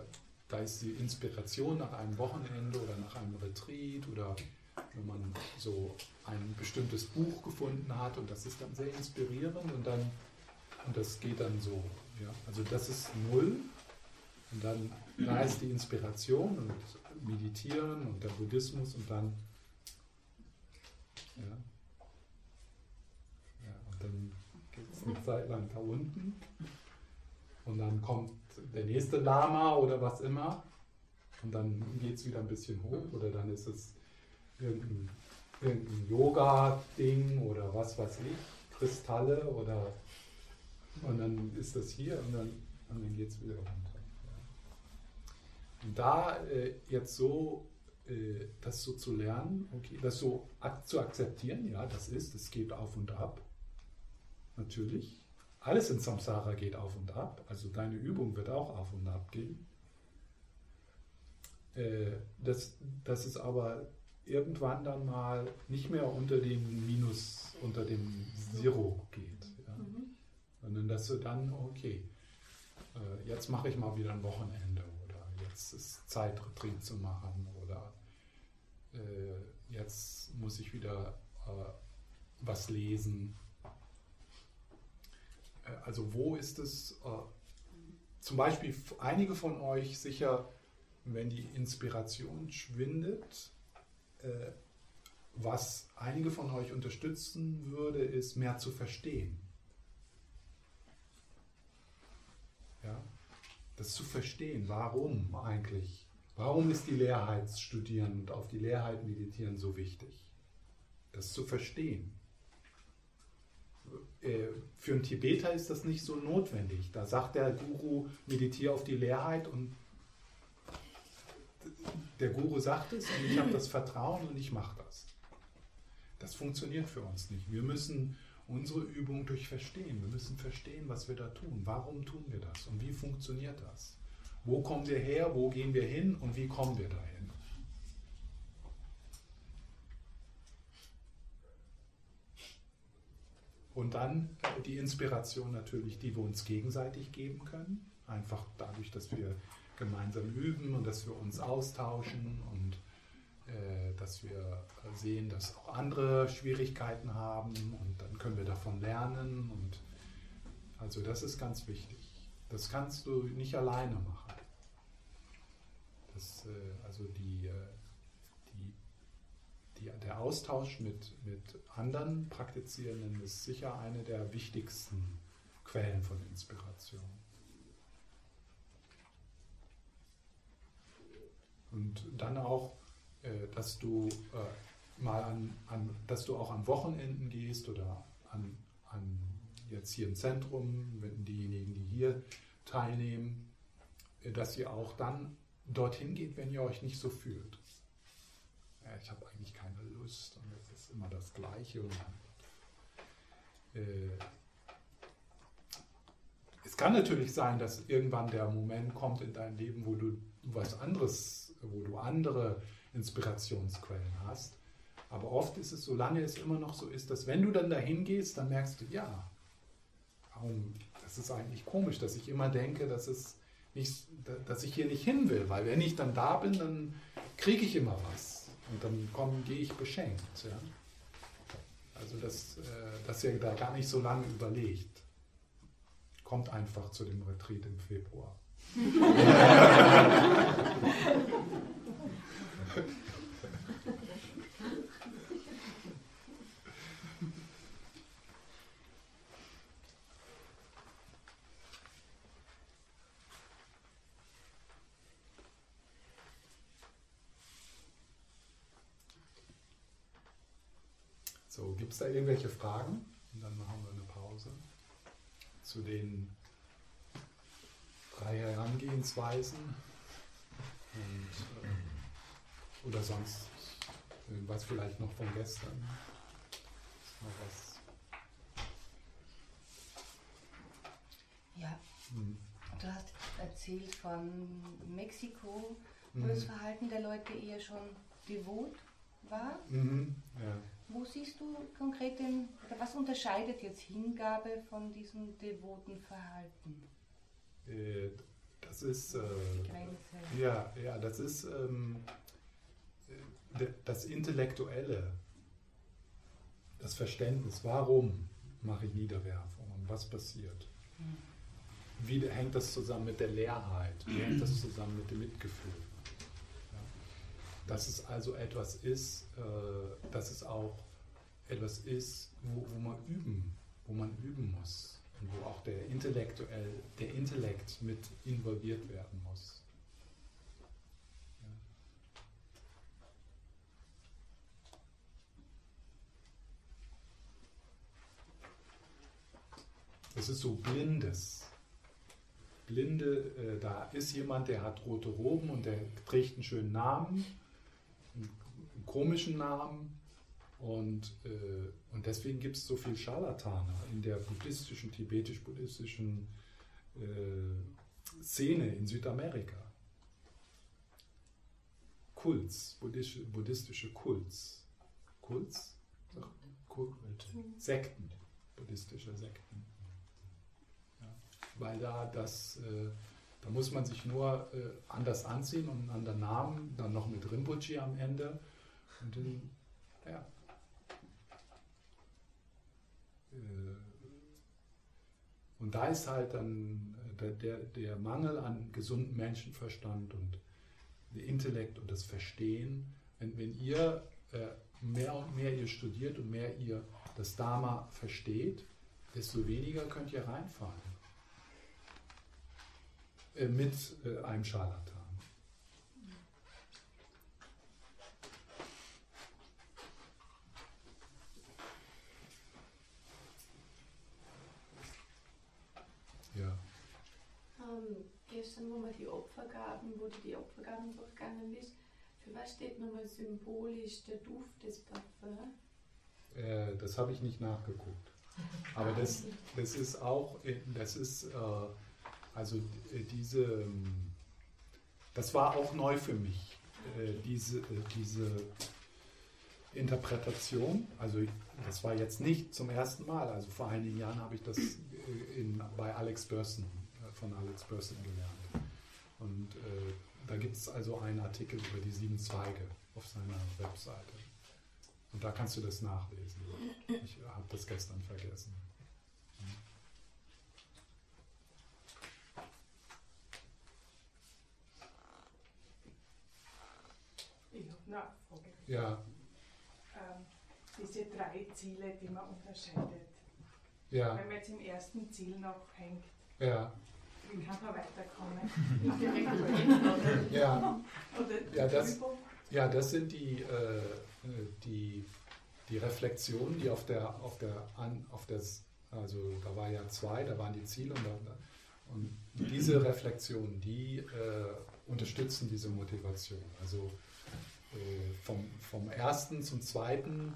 da ist die Inspiration nach einem Wochenende oder nach einem Retreat oder wenn man so ein bestimmtes Buch gefunden hat und das ist dann sehr inspirierend und dann und das geht dann so. Ja? Also das ist null und dann da ist die Inspiration und Meditieren und der Buddhismus und dann ja, ja und dann geht es eine Zeit lang da unten. Und dann kommt der nächste Lama oder was immer. Und dann geht es wieder ein bisschen hoch oder dann ist es irgendein, irgendein Yoga-Ding oder was weiß ich, Kristalle oder und dann ist das hier und dann, und dann geht es wieder runter. Und da äh, jetzt so äh, das so zu lernen, okay, das so ak zu akzeptieren, ja, das ist, es geht auf und ab, natürlich. Alles in Samsara geht auf und ab, also deine Übung wird auch auf und ab gehen. Äh, das, das ist aber irgendwann dann mal nicht mehr unter dem Minus, unter dem Zero geht. Ja? Mhm. Sondern dass du dann, okay, äh, jetzt mache ich mal wieder ein Wochenende jetzt ist Zeit, Retreat zu machen oder äh, jetzt muss ich wieder äh, was lesen. Äh, also wo ist es, äh, zum Beispiel einige von euch sicher, wenn die Inspiration schwindet, äh, was einige von euch unterstützen würde, ist mehr zu verstehen. Ja? Das zu verstehen, warum eigentlich? Warum ist die Leerheit studieren und auf die Leerheit meditieren so wichtig? Das zu verstehen. Äh, für einen Tibeter ist das nicht so notwendig. Da sagt der Guru, meditiere auf die Leerheit und der Guru sagt es und ich habe das Vertrauen und ich mache das. Das funktioniert für uns nicht. Wir müssen unsere Übung durch verstehen. Wir müssen verstehen, was wir da tun. Warum tun wir das und wie funktioniert das? Wo kommen wir her, wo gehen wir hin und wie kommen wir dahin? Und dann die Inspiration natürlich, die wir uns gegenseitig geben können. Einfach dadurch, dass wir gemeinsam üben und dass wir uns austauschen und äh, dass wir sehen, dass auch andere Schwierigkeiten haben und dann können wir davon lernen. Und also das ist ganz wichtig. Das kannst du nicht alleine machen. Das, äh, also die, äh, die, die, der Austausch mit, mit anderen Praktizierenden ist sicher eine der wichtigsten Quellen von Inspiration. Und dann auch, dass du äh, mal an, an, dass du auch an Wochenenden gehst oder an, an jetzt hier im Zentrum, wenn diejenigen, die hier teilnehmen, äh, dass ihr auch dann dorthin geht, wenn ihr euch nicht so fühlt. Ja, ich habe eigentlich keine Lust und es ist immer das Gleiche. Und, äh, es kann natürlich sein, dass irgendwann der Moment kommt in deinem Leben, wo du was anderes wo du andere Inspirationsquellen hast. Aber oft ist es, solange es immer noch so ist, dass wenn du dann dahin gehst, dann merkst du, ja, das ist eigentlich komisch, dass ich immer denke, dass, es nicht, dass ich hier nicht hin will, weil wenn ich dann da bin, dann kriege ich immer was und dann gehe ich beschenkt. Ja? Also, dass, äh, dass ihr da gar nicht so lange überlegt. Kommt einfach zu dem Retreat im Februar. So, gibt es da irgendwelche Fragen? Und dann machen wir eine Pause zu den drei Herangehensweisen und, äh, oder sonst äh, was vielleicht noch von gestern. Ja. Hm. Du hast erzählt von Mexiko, wo hm. das Verhalten der Leute eher schon devot war. Mhm. Ja. Wo siehst du konkret den, oder was unterscheidet jetzt Hingabe von diesem devoten Verhalten? Äh, das ist. Äh, die Grenze. Ja, ja, das ist. Ähm, das Intellektuelle, das Verständnis. Warum mache ich Niederwerfung und was passiert? Wie hängt das zusammen mit der Leerheit? Wie hängt das zusammen mit dem Mitgefühl? dass es also etwas ist, äh, dass es auch etwas ist, wo, wo man üben, wo man üben muss und wo auch der intellektuell, der Intellekt mit involviert werden muss. Es ist so blindes. Blinde, äh, da ist jemand, der hat rote Roben und der trägt einen schönen Namen komischen Namen. Und, äh, und deswegen gibt es so viel Scharlatane in der buddhistischen, tibetisch-buddhistischen äh, Szene in Südamerika. Kults, buddhistische, buddhistische Kults. Kults? Kult, Sekten, buddhistische Sekten. Weil da das, äh, da muss man sich nur äh, anders anziehen und einen anderen Namen, dann noch mit Rinpoche am Ende und dann, ja. Äh, und da ist halt dann äh, der, der Mangel an gesundem Menschenverstand und der Intellekt und das Verstehen. Wenn, wenn ihr äh, mehr und mehr ihr studiert und mehr ihr das Dharma versteht, desto weniger könnt ihr reinfallen mit einem Scharlatan. gestern, wo man die Opfergaben, wo die, die Opfergaben durchgegangen ist, für was steht nochmal symbolisch der Duft des Parfums? Äh, das habe ich nicht nachgeguckt. Aber das, das ist auch, das ist, äh, also äh, diese, ähm, das war auch neu für mich, äh, diese, äh, diese Interpretation. Also das war jetzt nicht zum ersten Mal, also vor einigen Jahren habe ich das in, bei Alex Börsen von Alex Burson gelernt. Und da gibt es also einen Artikel über die sieben Zweige auf seiner Webseite. Und da kannst du das nachlesen. Ich habe das gestern vergessen. Ich habe eine Nachfrage. Ja. Ähm, diese drei Ziele, die man unterscheidet. Ja. Wenn man jetzt im ersten Ziel noch hängt. Ja wie kann man weiterkommen? ja. ja, das, ja, das sind die, äh, die, die Reflexionen, die auf der, auf der, an, auf das, also da war ja zwei, da waren die Ziele und, da, und diese Reflexionen, die äh, unterstützen diese Motivation. Also äh, vom, vom ersten zum zweiten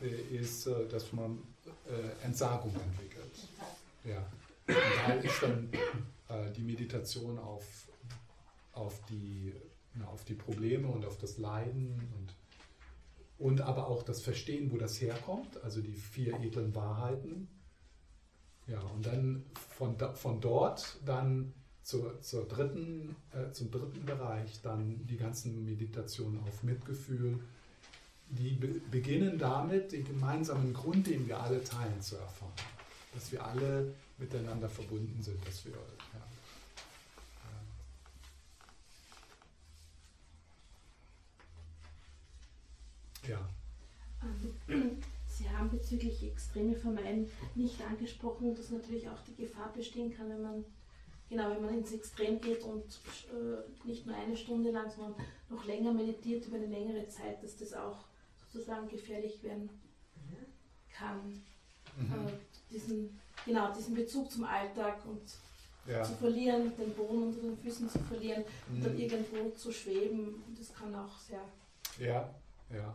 äh, ist, äh, dass man äh, Entsagung entwickelt. Ja. Und da ist dann äh, die Meditation auf, auf, die, na, auf die Probleme und auf das Leiden und, und aber auch das Verstehen, wo das herkommt, also die vier edlen Wahrheiten. Ja, und dann von, von dort dann zur, zur dritten, äh, zum dritten Bereich dann die ganzen Meditationen auf Mitgefühl, die be beginnen damit, den gemeinsamen Grund, den wir alle teilen, zu erfahren. Dass wir alle miteinander verbunden sind, dass wir Ja. Ähm, Sie haben bezüglich extreme Vermeiden nicht angesprochen, dass natürlich auch die Gefahr bestehen kann, wenn man genau, wenn man ins Extrem geht und äh, nicht nur eine Stunde lang, sondern noch länger meditiert über eine längere Zeit, dass das auch sozusagen gefährlich werden kann. Mhm. Äh, diesen, genau, diesen Bezug zum Alltag und ja. zu verlieren, den Boden unter den Füßen zu verlieren mhm. und dann irgendwo zu schweben. Und das kann auch sehr ja, ja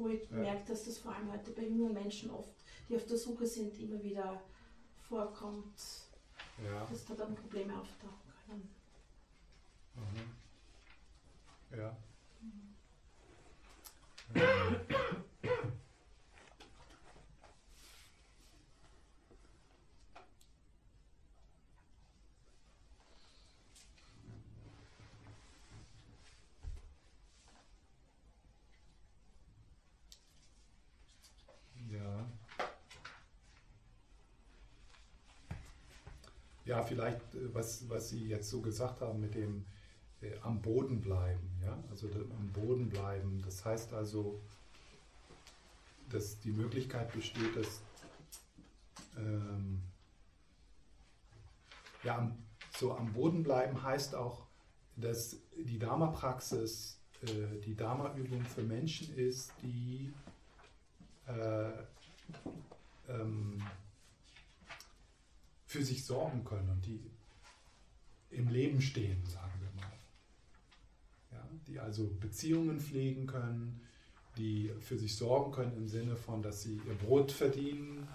wo ich ja. merke, dass das vor allem heute bei jungen Menschen oft, die auf der Suche sind, immer wieder vorkommt, ja. dass da dann Probleme auftauchen können. Mhm. Ja. Mhm. ja. Vielleicht, äh, was, was Sie jetzt so gesagt haben mit dem äh, am Boden bleiben. Ja? Also am Boden bleiben. Das heißt also, dass die Möglichkeit besteht, dass ähm, ja, so am Boden bleiben heißt auch, dass die Dharma-Praxis äh, die Dharma-Übung für Menschen ist, die äh, ähm, für sich sorgen können und die im Leben stehen, sagen wir mal. Ja, die also Beziehungen pflegen können, die für sich sorgen können im Sinne von, dass sie ihr Brot verdienen.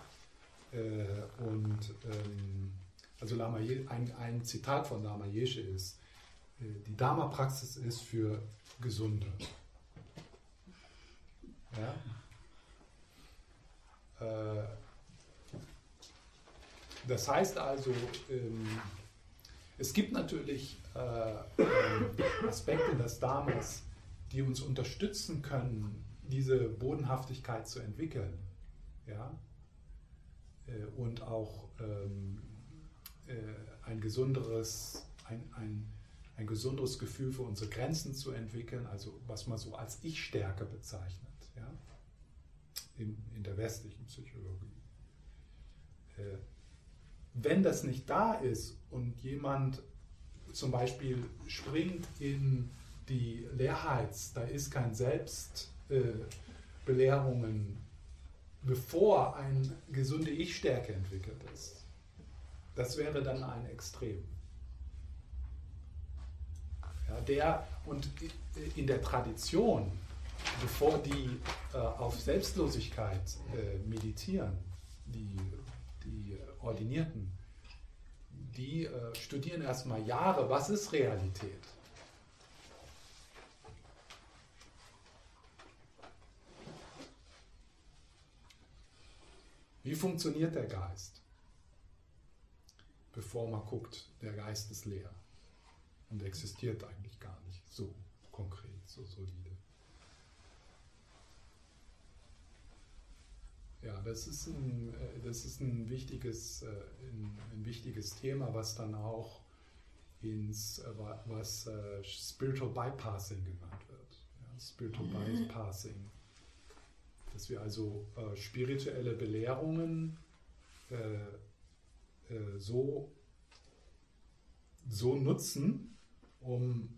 Äh, und ähm, also Lama, ein, ein Zitat von Lama Yeshe ist, äh, die Dharma-Praxis ist für Gesunde. Ja? Äh, das heißt also, ähm, es gibt natürlich äh, ähm, Aspekte des Dharmas, die uns unterstützen können, diese Bodenhaftigkeit zu entwickeln. Ja? Äh, und auch ähm, äh, ein gesunderes, ein, ein, ein gesunderes Gefühl für unsere Grenzen zu entwickeln, also was man so als Ich-Stärke bezeichnet, ja? in, in der westlichen Psychologie. Wenn das nicht da ist und jemand zum Beispiel springt in die Leerheits, da ist kein Selbstbelehrungen, äh, bevor eine gesunde Ich-Stärke entwickelt ist. Das wäre dann ein Extrem. Ja, der, und in der Tradition, bevor die äh, auf Selbstlosigkeit äh, meditieren, die Ordinierten, die äh, studieren erstmal Jahre, was ist Realität? Wie funktioniert der Geist? Bevor man guckt, der Geist ist leer und existiert eigentlich gar nicht so konkret, so solide. Ja, das ist ein, äh, das ist ein, wichtiges, äh, ein, ein wichtiges Thema, was dann auch ins, äh, was Spiritual Bypassing genannt wird. Ja, Spiritual. Bypassing. Dass wir also äh, spirituelle Belehrungen äh, äh, so, so nutzen, um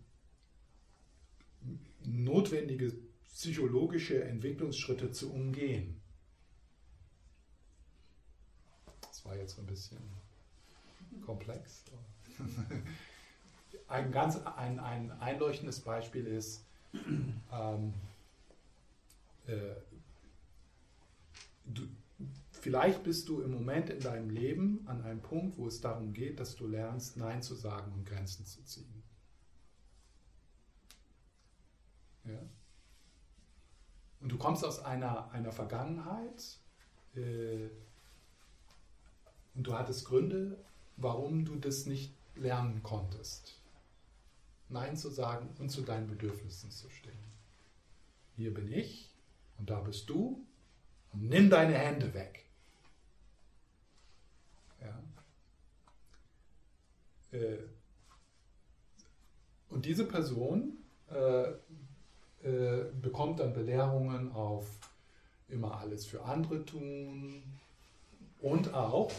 notwendige psychologische Entwicklungsschritte zu umgehen. War jetzt ein bisschen komplex. Ein ganz ein, ein einleuchtendes Beispiel ist, ähm, äh, du, vielleicht bist du im Moment in deinem Leben an einem Punkt, wo es darum geht, dass du lernst, Nein zu sagen und Grenzen zu ziehen. Ja? Und du kommst aus einer, einer Vergangenheit, äh, und du hattest Gründe, warum du das nicht lernen konntest. Nein zu sagen und zu deinen Bedürfnissen zu stehen. Hier bin ich und da bist du und nimm deine Hände weg. Ja. Äh, und diese Person äh, äh, bekommt dann Belehrungen auf immer alles für andere tun und auch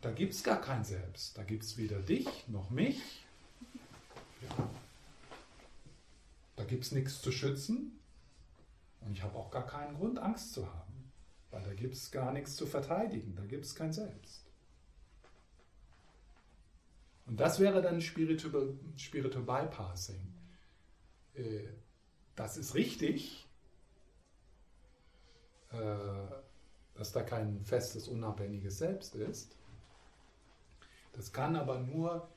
da gibt es gar kein Selbst. Da gibt es weder dich noch mich. Ja. Da gibt es nichts zu schützen. Und ich habe auch gar keinen Grund, Angst zu haben. Weil da gibt es gar nichts zu verteidigen. Da gibt es kein Selbst. Und das wäre dann Spiritual, Spiritual Bypassing. Äh, das ist richtig, äh, dass da kein festes, unabhängiges Selbst ist. Das kann aber nur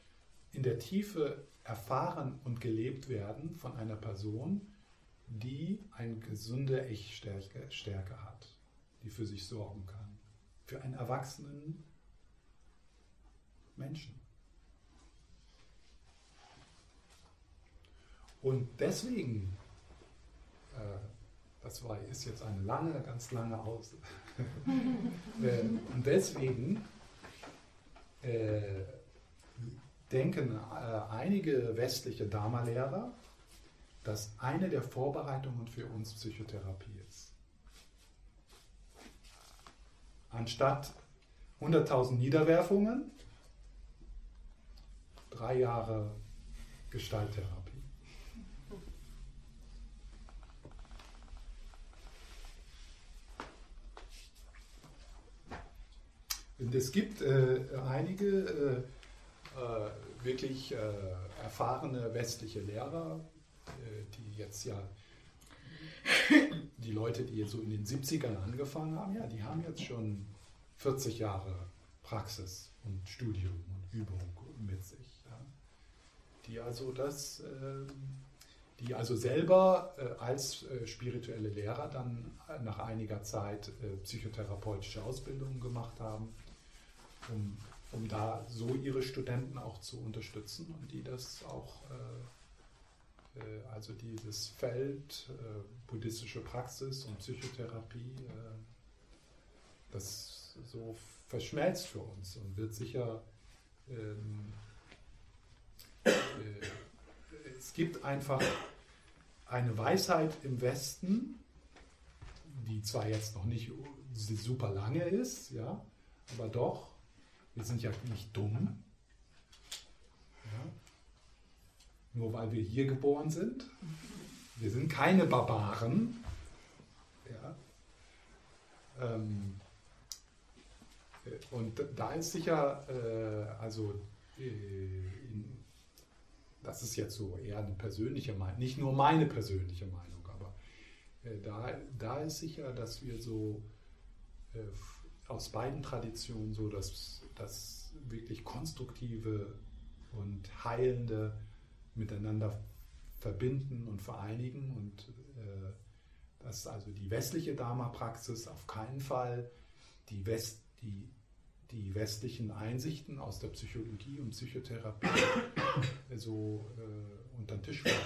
in der Tiefe erfahren und gelebt werden von einer Person, die eine gesunde Ich-Stärke hat, die für sich sorgen kann. Für einen erwachsenen Menschen. Und deswegen, äh, das war, ist jetzt eine lange, ganz lange Aus. äh, und deswegen äh, denken äh, einige westliche Dharma-Lehrer, dass eine der Vorbereitungen für uns Psychotherapie ist. Anstatt 100.000 Niederwerfungen, drei Jahre Gestalttherapie. Und es gibt äh, einige äh, äh, wirklich äh, erfahrene westliche Lehrer, äh, die jetzt ja, die Leute, die jetzt so in den 70ern angefangen haben, ja, die haben jetzt schon 40 Jahre Praxis und Studium und Übung mit sich. Ja. Die also das, ähm, die also selber als spirituelle Lehrer dann nach einiger Zeit psychotherapeutische Ausbildungen gemacht haben um, um da so ihre Studenten auch zu unterstützen und die das auch, äh, äh, also dieses Feld äh, buddhistische Praxis und Psychotherapie, äh, das so verschmelzt für uns und wird sicher, ähm, äh, es gibt einfach eine Weisheit im Westen, die zwar jetzt noch nicht super lange ist, ja, aber doch, wir sind ja nicht dumm. Ja? Nur weil wir hier geboren sind. Wir sind keine Barbaren. Ja? Ähm, äh, und da ist sicher, äh, also äh, in, das ist jetzt so eher eine persönliche Meinung, nicht nur meine persönliche Meinung, aber äh, da, da ist sicher, dass wir so äh, aus beiden Traditionen so das, das wirklich konstruktive und heilende miteinander verbinden und vereinigen und äh, dass also die westliche Dharma-Praxis auf keinen Fall die, West, die, die westlichen Einsichten aus der Psychologie und Psychotherapie so äh, unter den Tisch lässt.